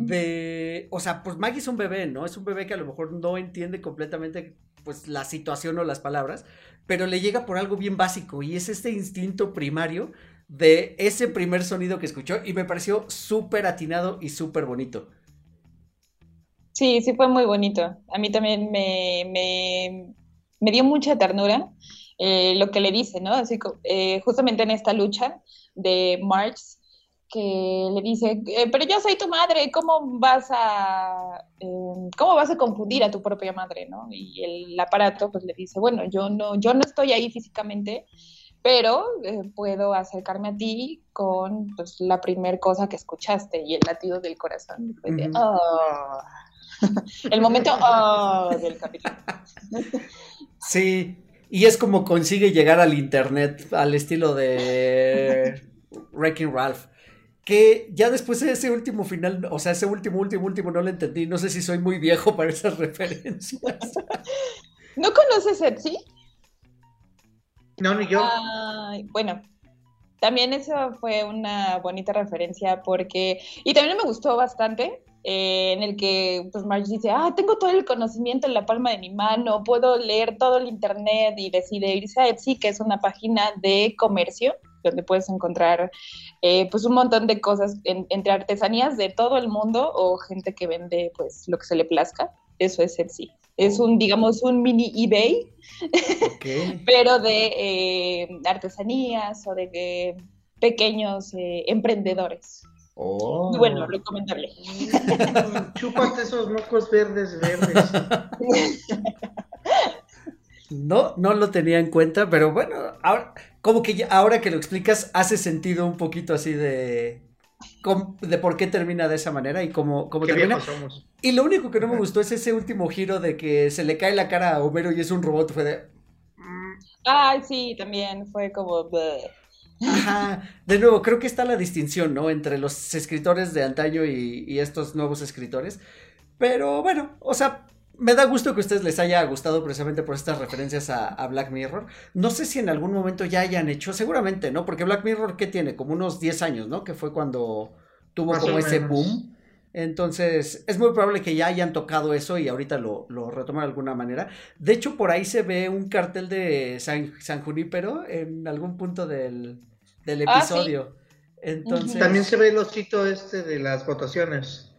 Speaker 4: de, o sea, pues Maggie es un bebé, ¿no? Es un bebé que a lo mejor no entiende completamente pues la situación o las palabras, pero le llega por algo bien básico y es este instinto primario de ese primer sonido que escuchó y me pareció súper atinado y súper bonito.
Speaker 6: Sí, sí fue muy bonito. A mí también me, me, dio mucha ternura eh, lo que le dice, ¿no? Así eh, justamente en esta lucha de March que le dice, eh, pero yo soy tu madre, ¿cómo vas a, em, cómo vas a confundir a tu propia madre, no? Y el aparato pues le dice, bueno, yo no, yo no estoy ahí físicamente, pero eh, puedo acercarme a ti con pues, la primer cosa que escuchaste y el latido del corazón. Oh". el momento oh", del capítulo.
Speaker 4: sí, y es como consigue llegar al internet al estilo de Wrecking Ralph que ya después de ese último final, o sea, ese último, último, último no lo entendí. No sé si soy muy viejo para esas referencias.
Speaker 6: ¿No conoces Etsy?
Speaker 5: No, ni yo.
Speaker 6: bueno, también eso fue una bonita referencia porque, y también me gustó bastante, eh, en el que pues Marge dice, ah, tengo todo el conocimiento en la palma de mi mano, puedo leer todo el internet y decide irse a Etsy, que es una página de comercio donde puedes encontrar eh, pues un montón de cosas entre artesanías de todo el mundo o gente que vende pues lo que se le plazca. Eso es Etsy. Es un, digamos, un mini eBay, pero de eh, artesanías o de pequeños eh, emprendedores. Oh. bueno, recomendable.
Speaker 5: Chúpate esos mocos verdes, verdes.
Speaker 4: No, no lo tenía en cuenta, pero bueno, ahora, como que ahora que lo explicas, hace sentido un poquito así de. de por qué termina de esa manera y cómo, cómo termina. Y lo único que no me gustó es ese último giro de que se le cae la cara a Homero y es un robot. Fue de.
Speaker 6: Ay, sí, también fue como.
Speaker 4: Ajá. De nuevo, creo que está la distinción, ¿no? Entre los escritores de antaño y, y estos nuevos escritores. Pero bueno, o sea, me da gusto que a ustedes les haya gustado precisamente por estas referencias a, Black Mirror. No sé si en algún momento ya hayan hecho, seguramente, ¿no? Porque Black Mirror, ¿qué tiene? Como unos 10 años, ¿no? Que fue cuando tuvo como ese boom. Entonces, es muy probable que ya hayan tocado eso y ahorita lo, lo retoman de alguna manera. De hecho, por ahí se ve un cartel de San, San Junípero en algún punto del, del ah, episodio. Entonces...
Speaker 5: También se ve el osito este de las votaciones.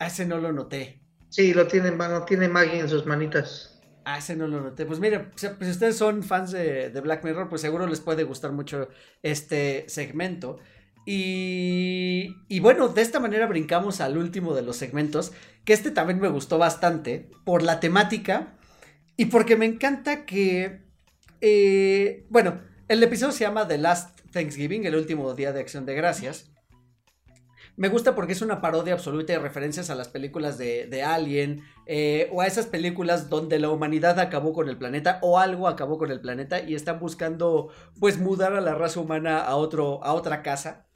Speaker 4: ese no lo noté.
Speaker 5: Sí, lo tiene mano, tiene Maggie en sus manitas.
Speaker 4: Ah, ese no lo noté. Pues mire, pues, si ustedes son fans de, Black Mirror, pues seguro les puede gustar mucho este segmento. Y, y, bueno, de esta manera brincamos al último de los segmentos, que este también me gustó bastante por la temática y porque me encanta que, eh, bueno, el episodio se llama The Last Thanksgiving, el último día de acción de gracias. Me gusta porque es una parodia absoluta de referencias a las películas de, Alien eh, o a esas películas donde la humanidad acabó con el planeta o algo acabó con el planeta y están buscando pues mudar a la raza humana a, otro, a otra casa.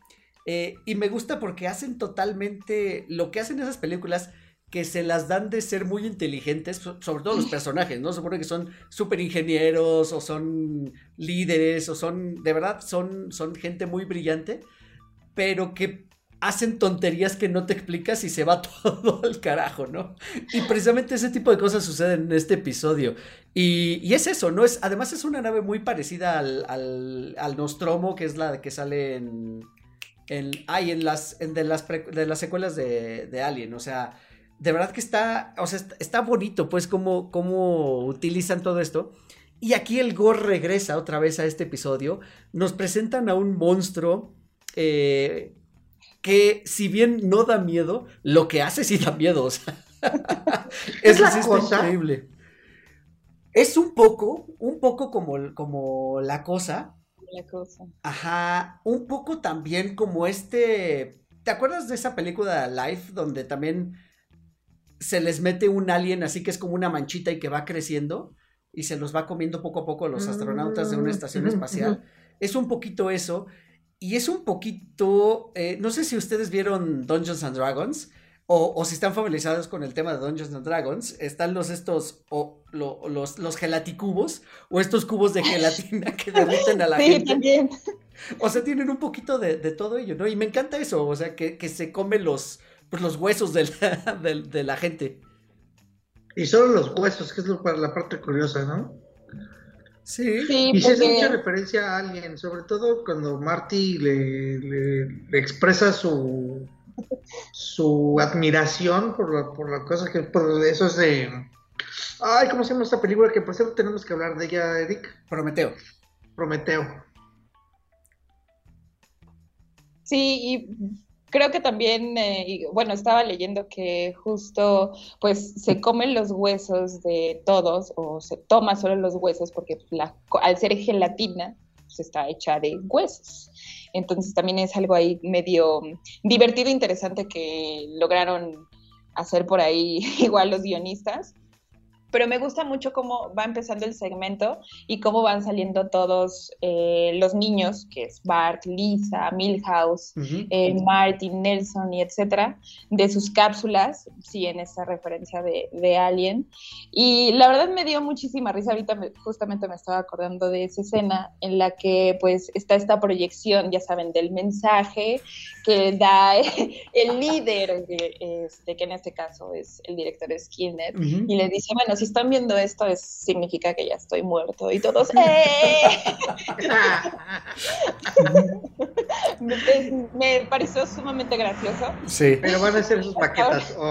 Speaker 4: Eh, y me gusta porque hacen totalmente lo que hacen esas películas que se las dan de ser muy inteligentes, sobre todo los personajes, ¿no? Se supone que son súper ingenieros o son líderes o son, de verdad, son, son gente muy brillante, pero que hacen tonterías que no te explicas y se va todo al carajo, ¿no? Y precisamente ese tipo de cosas suceden en este episodio. Y, es eso, ¿no? Es, además es una nave muy parecida al, al, Nostromo, que es la que sale en... en ay, en las, de, las de las secuelas de, de, Alien, o sea... De verdad que está, o sea, está, bonito, pues, cómo, cómo utilizan todo esto. Y aquí el Gore regresa otra vez a este episodio. Nos presentan a un monstruo eh, que si bien no da miedo, lo que hace sí da miedo. O sea, es, la increíble. Es un poco, un poco como, como la cosa.
Speaker 6: La cosa.
Speaker 4: Ajá, un poco también como este. ¿Te acuerdas de esa película Life donde también se les mete un alien así que es como una manchita y que va creciendo y se los va comiendo poco a poco los astronautas de una estación mm, espacial? Es un poquito eso. Y es un poquito, eh, no sé si ustedes vieron Dungeons and Dragons o, si están familiarizados con el tema de Dungeons and Dragons, están los estos, o los, los gelaticubos, o estos cubos de gelatina que derriten a la sí, También. O sea, tienen un poquito de, todo ello, ¿no? Y me encanta eso, o sea, que, se comen los, pues, los huesos de la, de, la gente.
Speaker 5: Y solo los huesos, que es lo, para la parte curiosa, ¿no?
Speaker 4: Sí.
Speaker 5: y si es mucha referencia a alguien, sobre todo cuando Marty le expresa su su admiración por la, por la cosa que por eso es de ay cómo se llama esta película que por cierto tenemos que hablar de ella Eric.
Speaker 4: Prometeo.
Speaker 5: Prometeo.
Speaker 6: Sí y creo que también eh, bueno estaba leyendo que justo pues se comen los huesos de todos o se toma solo los huesos porque la, al ser gelatina pues está hecha de huesos. Entonces también es algo ahí medio divertido, e interesante que lograron hacer por ahí igual los guionistas pero me gusta mucho cómo va empezando el segmento y cómo van saliendo todos eh, los niños, que es Bart, Lisa, Milhouse, eh, Martin, Nelson y etcétera, de sus cápsulas, sí, en esta referencia de, de, Alien. Y la verdad me dio muchísima risa, ahorita justamente me estaba acordando de esa escena en la que pues está esta proyección, ya saben, del mensaje que da el líder, de, este, que en este caso es el director Skinner, y le dice, bueno, si están viendo esto, es, significa que ya estoy muerto. Y todos, ¡eh! me, pareció sumamente gracioso.
Speaker 4: Sí.
Speaker 5: Pero van a ser sus maquetas.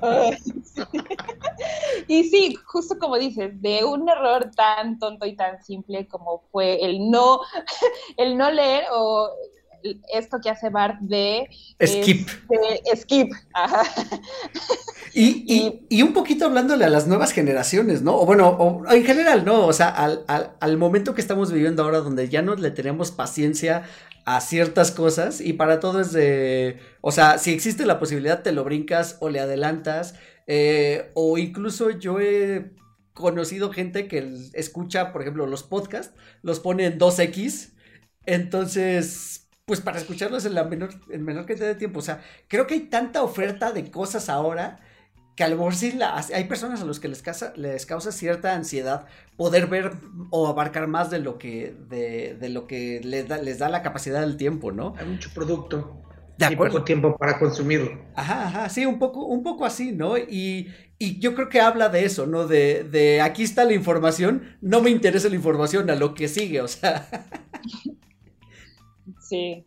Speaker 5: Oh.
Speaker 6: y sí, justo como dices, de un error tan tonto y tan simple como fue el no, el no leer o esto que hace Bart de
Speaker 4: skip.
Speaker 6: skip.
Speaker 4: Y, un poquito hablándole a las nuevas generaciones, ¿no? O bueno, en general, ¿no? O sea, al, momento que estamos viviendo ahora, donde ya no le tenemos paciencia a ciertas cosas y para todo es de, o sea, si existe la posibilidad, te lo brincas o le adelantas, eh, o incluso yo he conocido gente que escucha, por ejemplo, los podcasts, los pone en 2X, entonces pues para escucharlos en la menor, en menor cantidad de tiempo. O sea, creo que hay tanta oferta de cosas ahora que a lo mejor sí hay personas a los que les causa, les causa cierta ansiedad poder ver o abarcar más de lo que, de, lo que les da, les da la capacidad del tiempo, ¿no?
Speaker 5: Hay mucho producto. De y poco tiempo para consumirlo.
Speaker 4: Ajá, ajá, sí, un poco, un poco así, ¿no? Y, y yo creo que habla de eso, ¿no? De, de aquí está la información, no me interesa la información, a lo que sigue, o sea.
Speaker 6: Sí.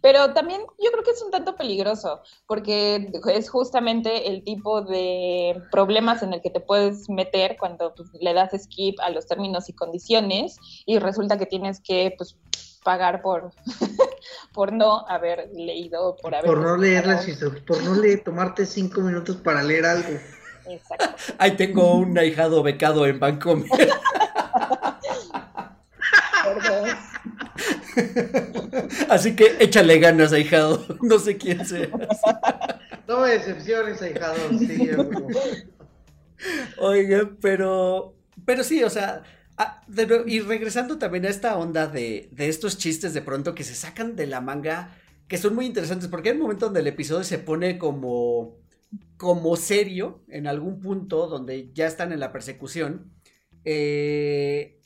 Speaker 6: Pero también yo creo que es un tanto peligroso, porque es justamente el tipo de problemas en el que te puedes meter cuando pues, le das skip a los términos y condiciones y resulta que tienes que pues, pagar por, por no haber leído, por haber...
Speaker 5: Por no leer las por no leer, tomarte cinco minutos para leer algo.
Speaker 6: Exacto.
Speaker 4: Ahí tengo un ahijado becado en Bancomer. Así que échale ganas, ahijado. No sé quién sea.
Speaker 5: No me decepciones, ahijado. Sí,
Speaker 4: Oiga, pero. Pero sí, o sea. y regresando también a esta onda de, de estos chistes de pronto que se sacan de la manga, que son muy interesantes, porque hay un momento donde el episodio se pone como. como serio, en algún punto donde ya están en la persecución. Eh,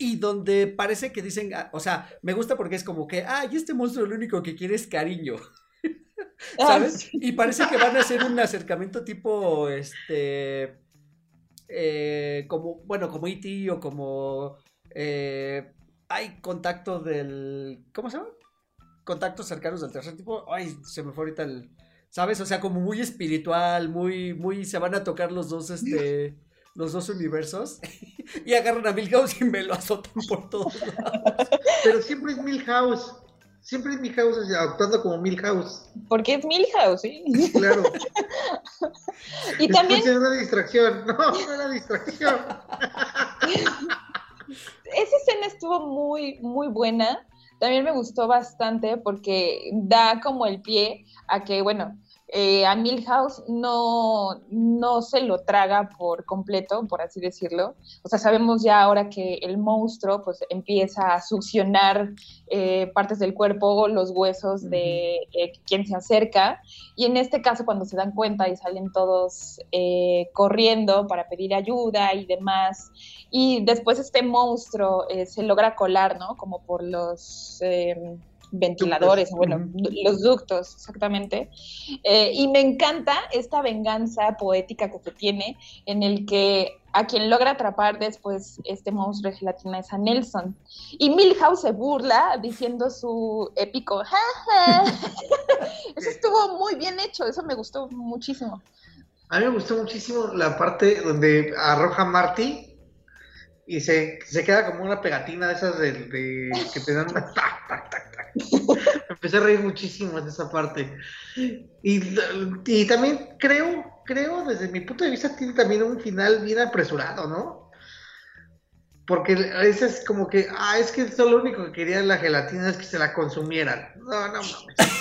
Speaker 4: y donde parece que dicen, ah, o sea, me gusta porque es como que, ah, y este monstruo lo único que quiere es cariño. ¿Sabes? Y parece que van a hacer un acercamiento tipo, este, eh, como, bueno, como E.T. o como, eh, hay contacto del, ¿cómo se llama? Contactos cercanos del tercer tipo. Ay, se me fue ahorita el, ¿sabes? O sea, como muy espiritual, muy, muy, se van a tocar los dos, este los dos universos y agarran a Milhouse y me lo azotan por todos lados.
Speaker 5: Pero siempre es Milhouse. Siempre es Milhouse actuando como Milhouse.
Speaker 6: Porque es Milhouse, sí.
Speaker 5: Claro.
Speaker 6: y también. Es
Speaker 5: una distracción. No, no era distracción.
Speaker 6: Esa escena estuvo muy, muy buena. También me gustó bastante porque da como el pie a que, bueno, eh, a Milhouse no, no se lo traga por completo, por así decirlo. O sea, sabemos ya ahora que el monstruo pues empieza a succionar eh, partes del cuerpo, los huesos de eh, quien se acerca. Y en este caso, cuando se dan cuenta y salen todos corriendo para pedir ayuda y demás, y después este monstruo se logra colar, ¿no? Como por los ventiladores, bueno, los ductos, exactamente. Eh, y me encanta esta venganza poética que se tiene en el que a quien logra atrapar después este monstruo de gelatina es a Nelson. Y Milhouse se burla diciendo su épico, eso estuvo muy bien hecho, eso me gustó muchísimo.
Speaker 5: A mí me gustó muchísimo la parte donde arroja Marty y se, se queda como una pegatina de esas de, de que te dan una tac, tac, tac, tac. Empecé a reír muchísimo de esa parte. Y, y también creo, creo, desde mi punto de vista, tiene también un final bien apresurado, ¿no? Porque a veces como que, ah, es que eso lo único que quería la gelatina es que se la consumieran. No, no
Speaker 6: mames.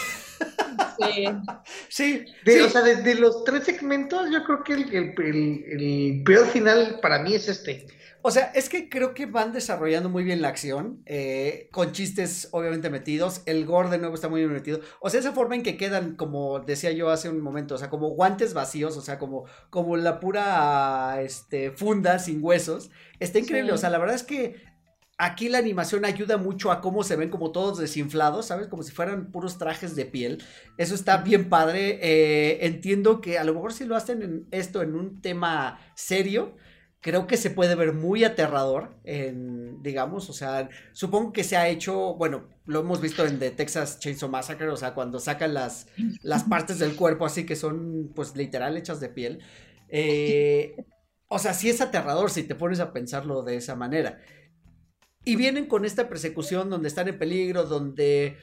Speaker 4: Sí.
Speaker 5: sí, O sea, de, los tres segmentos, yo creo que el, el, el peor final para mí es este.
Speaker 4: O sea, es que creo que van desarrollando muy bien la acción, eh, con chistes obviamente metidos, el gore de nuevo está muy bien metido, o sea, esa forma en que quedan, como decía yo hace un momento, o sea, como guantes vacíos, o sea, como, como la pura este, funda sin huesos, está increíble, o sea, la verdad es que aquí la animación ayuda mucho a cómo se ven como todos desinflados, ¿sabes? Como si fueran puros trajes de piel. Eso está bien padre. Eh, entiendo que a lo mejor si lo hacen en esto en un tema serio, creo que se puede ver muy aterrador en, digamos, o sea, supongo que se ha hecho, bueno, lo hemos visto en The Texas Chainsaw Massacre, o sea, cuando sacan las, las partes del cuerpo así que son, pues, literal hechas de piel. Eh, o sea, sí es aterrador si te pones a pensarlo de esa manera. Y vienen con esta persecución donde están en peligro, donde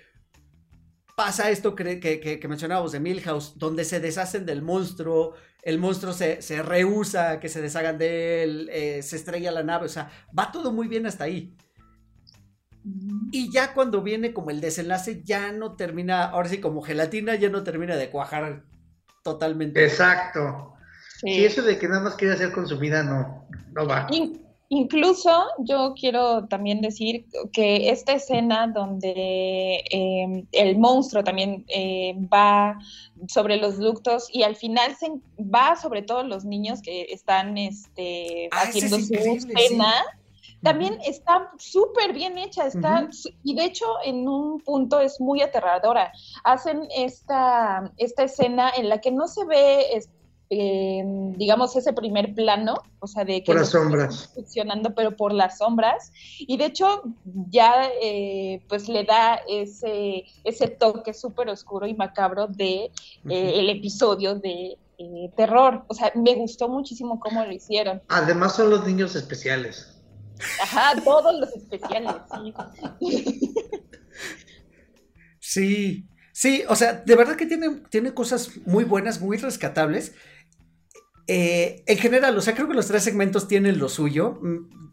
Speaker 4: pasa esto que, que, que, mencionábamos de Milhouse, donde se deshacen del monstruo, el monstruo se, se rehúsa que se deshagan de él, eh, se estrella la nave, o sea, va todo muy bien hasta ahí. Y ya cuando viene como el desenlace, ya no termina, ahora sí, como gelatina, ya no termina de cuajar totalmente.
Speaker 5: Exacto. Sí. eso de que nada más quiere ser consumida no, no va.
Speaker 6: Incluso yo quiero también decir que esta escena donde em, el monstruo también eh, va sobre los ductos y al final se va sobre todos los niños que están este, ah, haciendo su escena. También está súper bien hecha, está, y de hecho en un punto es muy aterradora. Hacen esta, esta escena en la que no se ve digamos, ese primer plano, o sea, de que
Speaker 5: por las sombras.
Speaker 6: funcionando, pero por las sombras. Y de hecho, ya eh, pues le da ese, ese toque súper oscuro y macabro de eh, el episodio de eh, terror. O sea, me gustó muchísimo cómo lo hicieron.
Speaker 5: Además son los niños especiales.
Speaker 6: Ajá, todos los especiales, sí.
Speaker 4: Sí, sí, o sea, de verdad que tiene, tiene cosas muy buenas, muy rescatables. Eh, en general, o sea, creo que los tres segmentos tienen lo suyo. Mm,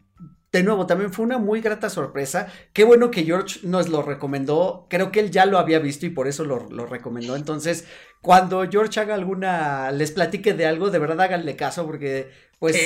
Speaker 4: de nuevo, también fue una muy grata sorpresa. Qué bueno que George nos lo recomendó. Creo que él ya lo había visto y por eso lo, recomendó. Entonces, cuando George haga alguna, les platique de algo, de verdad háganle caso porque, pues,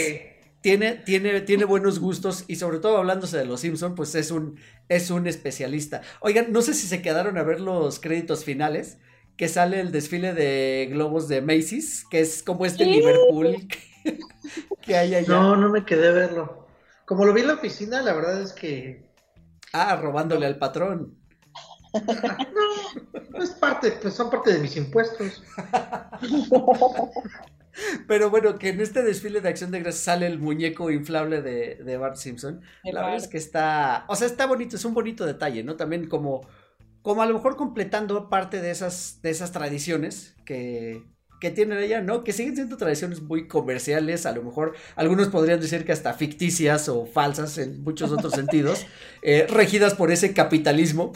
Speaker 4: tiene, tiene, tiene buenos gustos y sobre todo hablándose de los Simpson, pues es un, es un especialista. Oigan, no sé si se quedaron a ver los créditos finales que sale el desfile de globos de Macy's, que es como este Liverpool que, hay allá.
Speaker 5: No, no me quedé a verlo. Como lo vi en la oficina, la verdad es que.
Speaker 4: Ah, robándole al patrón.
Speaker 5: no, es parte, pues son parte de mis impuestos.
Speaker 4: Pero bueno, que en este desfile de acción de gracias sale el muñeco inflable de, de Bart Simpson. La verdad es que está, o sea, está bonito, es un bonito detalle, ¿no? También como como a lo mejor completando parte de esas, de esas tradiciones que, que tienen ella, ¿no? Que siguen siendo tradiciones muy comerciales, a lo mejor algunos podrían decir que hasta ficticias o falsas en muchos otros sentidos, eh, regidas por ese capitalismo.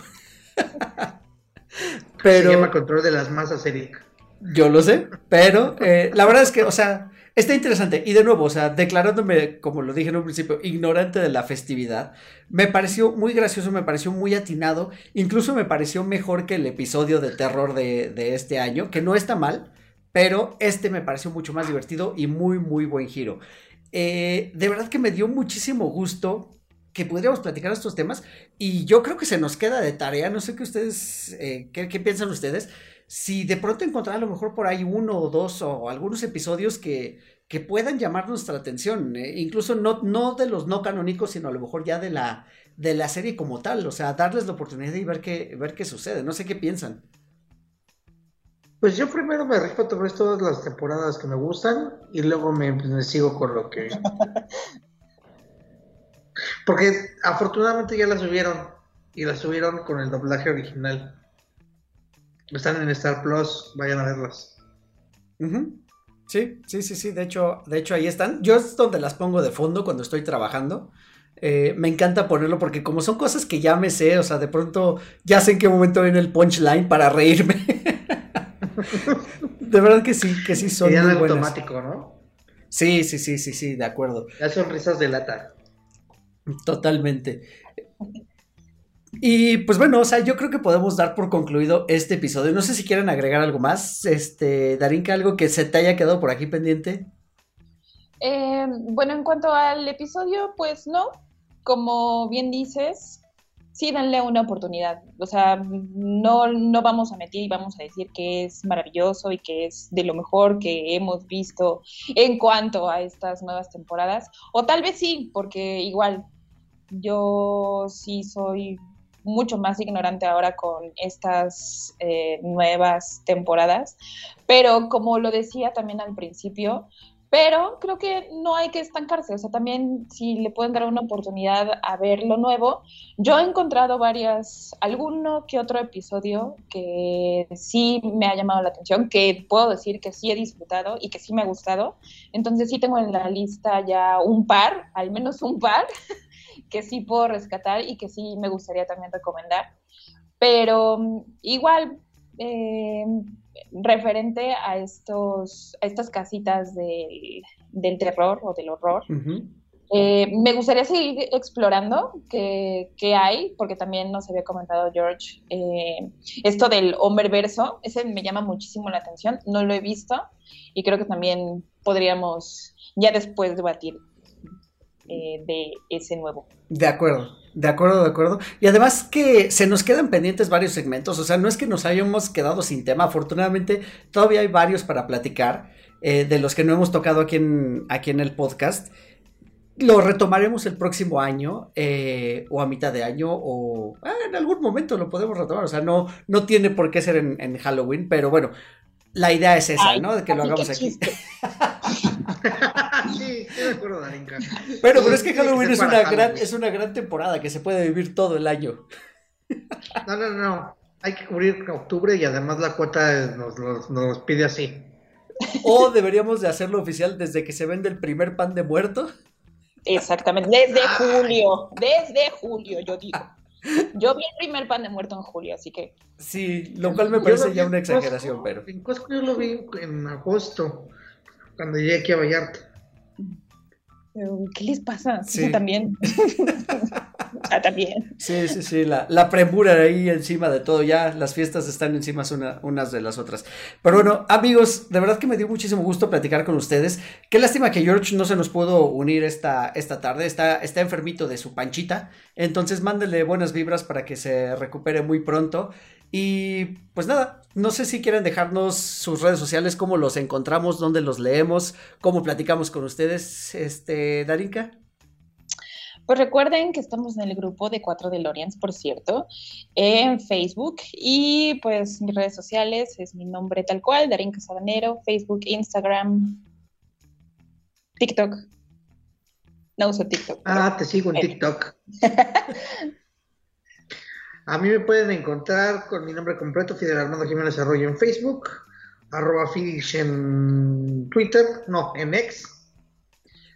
Speaker 5: pero... Se llama control de las masas, Eric.
Speaker 4: Yo lo sé, pero eh, la verdad es que, o sea, Está interesante. Y de nuevo, o sea, declarándome, como lo dije en un principio, ignorante de la festividad, me pareció muy gracioso, me pareció muy atinado. Incluso me pareció mejor que el episodio de terror de, este año, que no está mal. pero este me pareció mucho más divertido y muy, muy buen giro. Eh, de verdad que me dio muchísimo gusto que podríamos platicar estos temas y yo creo que se nos queda de tarea, no sé qué ustedes, eh, qué, piensan ustedes, si de pronto encontrar a lo mejor por ahí uno o dos o algunos episodios que, que puedan llamar nuestra atención, eh, incluso no, no de los no canónicos, sino a lo mejor ya de la, de la serie como tal, o sea, darles la oportunidad y ver qué, ver qué sucede, no sé qué piensan.
Speaker 5: Pues yo primero me rifo todas las temporadas que me gustan y luego me, me sigo con lo que... Porque afortunadamente ya las subieron y las subieron con el doblaje original. Están en Star Plus, vayan a verlas.
Speaker 4: Sí, sí, sí, sí. De hecho, de hecho ahí están. Yo es donde las pongo de fondo cuando estoy trabajando. Eh, me encanta ponerlo porque como son cosas que ya me sé, o sea, de pronto ya sé en qué momento viene el punchline para reírme. de verdad que sí, que sí son
Speaker 5: muy automático, ¿no?
Speaker 4: Sí, sí, sí, sí, sí, de acuerdo.
Speaker 5: Las sonrisas de lata.
Speaker 4: Totalmente. Y pues bueno, o sea, yo creo que podemos dar por concluido este episodio. No sé si quieren agregar algo más. Este, Darinka, algo que se te haya quedado por aquí pendiente.
Speaker 6: Eh, bueno, en cuanto al episodio, pues no. Como bien dices, sí denle una oportunidad. O sea, no, no vamos a meter y vamos a decir que es maravilloso y que es de lo mejor que hemos visto en cuanto a estas nuevas temporadas. O tal vez sí, porque igual yo sí soy mucho más ignorante ahora con estas eh, nuevas temporadas, pero como lo decía también al principio, pero creo que no hay que estancarse, o sea, también si le pueden dar una oportunidad a ver lo nuevo, yo he encontrado varias, alguno que otro episodio que sí me ha llamado la atención, que puedo decir que sí he disfrutado y que sí me ha gustado, entonces sí tengo en la lista ya un par, al menos un par, que sí puedo rescatar y que sí me gustaría también recomendar, pero mm, igual... Eh, referente a estos a estas casitas del terror o del horror. Eh, me gustaría seguir explorando qué, hay, porque también nos había comentado George eh, esto del hombre verso, ese me llama muchísimo la atención, no lo he visto y creo que también podríamos ya después debatir eh, de ese nuevo.
Speaker 4: De acuerdo, de acuerdo, de acuerdo. Y además que se nos quedan pendientes varios segmentos, o sea, no es que nos hayamos quedado sin tema, afortunadamente todavía hay varios para platicar, eh, de los que no hemos tocado aquí en, aquí en el podcast. Lo retomaremos el próximo año eh, o a mitad de año o ah, en algún momento lo podemos retomar. O sea, no, no tiene por qué ser en Halloween, pero bueno, la idea es esa, ¿no? De que lo hagamos aquí.
Speaker 5: sí, estoy de acuerdo, Darinka.
Speaker 4: Bueno, pero es que Halloween es una, gran, es una gran temporada que se puede vivir todo el año.
Speaker 5: No, no, no. Hay que cubrir octubre y además la cuota nos, nos, pide así.
Speaker 4: O deberíamos de hacerlo oficial desde que se vende el primer pan de muerto.
Speaker 6: Exactamente, desde julio, desde julio, yo digo. Yo vi el primer pan de muerto en julio, así que.
Speaker 4: Sí, lo cual me parece ya una exageración, pero.
Speaker 5: En Costco yo lo vi en agosto, cuando llegué aquí a Vallarta.
Speaker 6: ¿Qué les pasa? Sí. también. también.
Speaker 4: Sí, sí, sí, la, la, premura ahí encima de todo, ya las fiestas están encima una, unas de las otras. Pero bueno, amigos, de verdad que me dio muchísimo gusto platicar con ustedes. Qué lástima que George no se nos pudo unir esta, esta tarde, está, está enfermito de su panchita, entonces mándele buenas vibras para que se recupere muy pronto. Y pues nada, no sé si quieren dejarnos sus redes sociales, cómo los encontramos, dónde los leemos, cómo platicamos con ustedes, este, Darinka.
Speaker 6: Pues recuerden que estamos en el grupo de Cuatro DeLoreans, por cierto, en Facebook. Y pues mis redes sociales es mi nombre tal cual, Darinka Sabanero, Facebook, Instagram, TikTok. No uso TikTok.
Speaker 5: Ah, te sigo en TikTok. A mí me pueden encontrar con mi nombre completo, Fidel Armando Jiménez Arroyo en Facebook, arroba Fidish en Twitter, no, en X.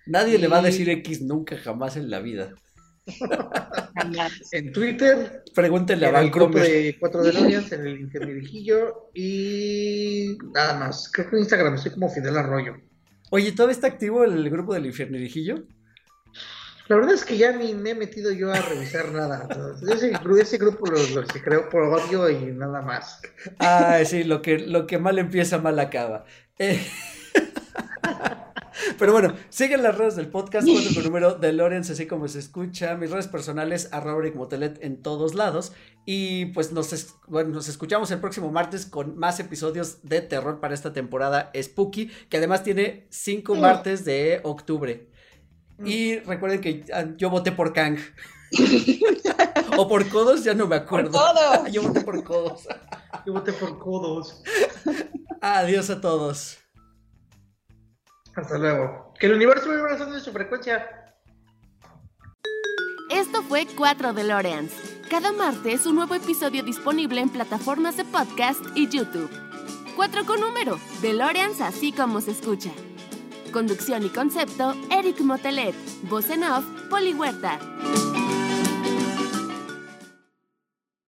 Speaker 4: Nadie le va a decir X nunca, jamás en la vida.
Speaker 5: en Twitter.
Speaker 4: Pregúntenle a
Speaker 5: el grupo de Cuatro DeLoreans, en el Infernirijillo y nada más. Creo que en Instagram estoy como Fidel Arroyo.
Speaker 4: Oye, ¿todavía está activo el grupo del Infernirijillo?
Speaker 5: La verdad es que ya ni me he metido yo a revisar nada. Ese, ese grupo lo, se creó por odio y nada más.
Speaker 4: Ah, sí, lo que, lo que mal empieza, mal acaba. Eh, Pero bueno, siguen las redes del podcast, cuatro con número de Lorenz, así como se escucha. Mis redes personales, arroba Motelet en todos lados. Y pues nos, es- bueno, nos escuchamos el próximo martes con más episodios de terror para esta temporada Spooky, que además tiene cinco martes de octubre. Y recuerden que yo voté por Kang. o por Codos, ya no me acuerdo. Yo voté por Codos.
Speaker 5: Yo voté por codos.
Speaker 4: Adiós a todos.
Speaker 5: Hasta luego. Que el universo vibre razón de su frecuencia.
Speaker 1: Esto fue 4 DeLoreans. Cada martes un nuevo episodio disponible en plataformas de podcast y YouTube. 4 con número, DeLoreans así como se escucha. Conducción y concepto, Eric Motelet. Voz en off, Poli Huerta.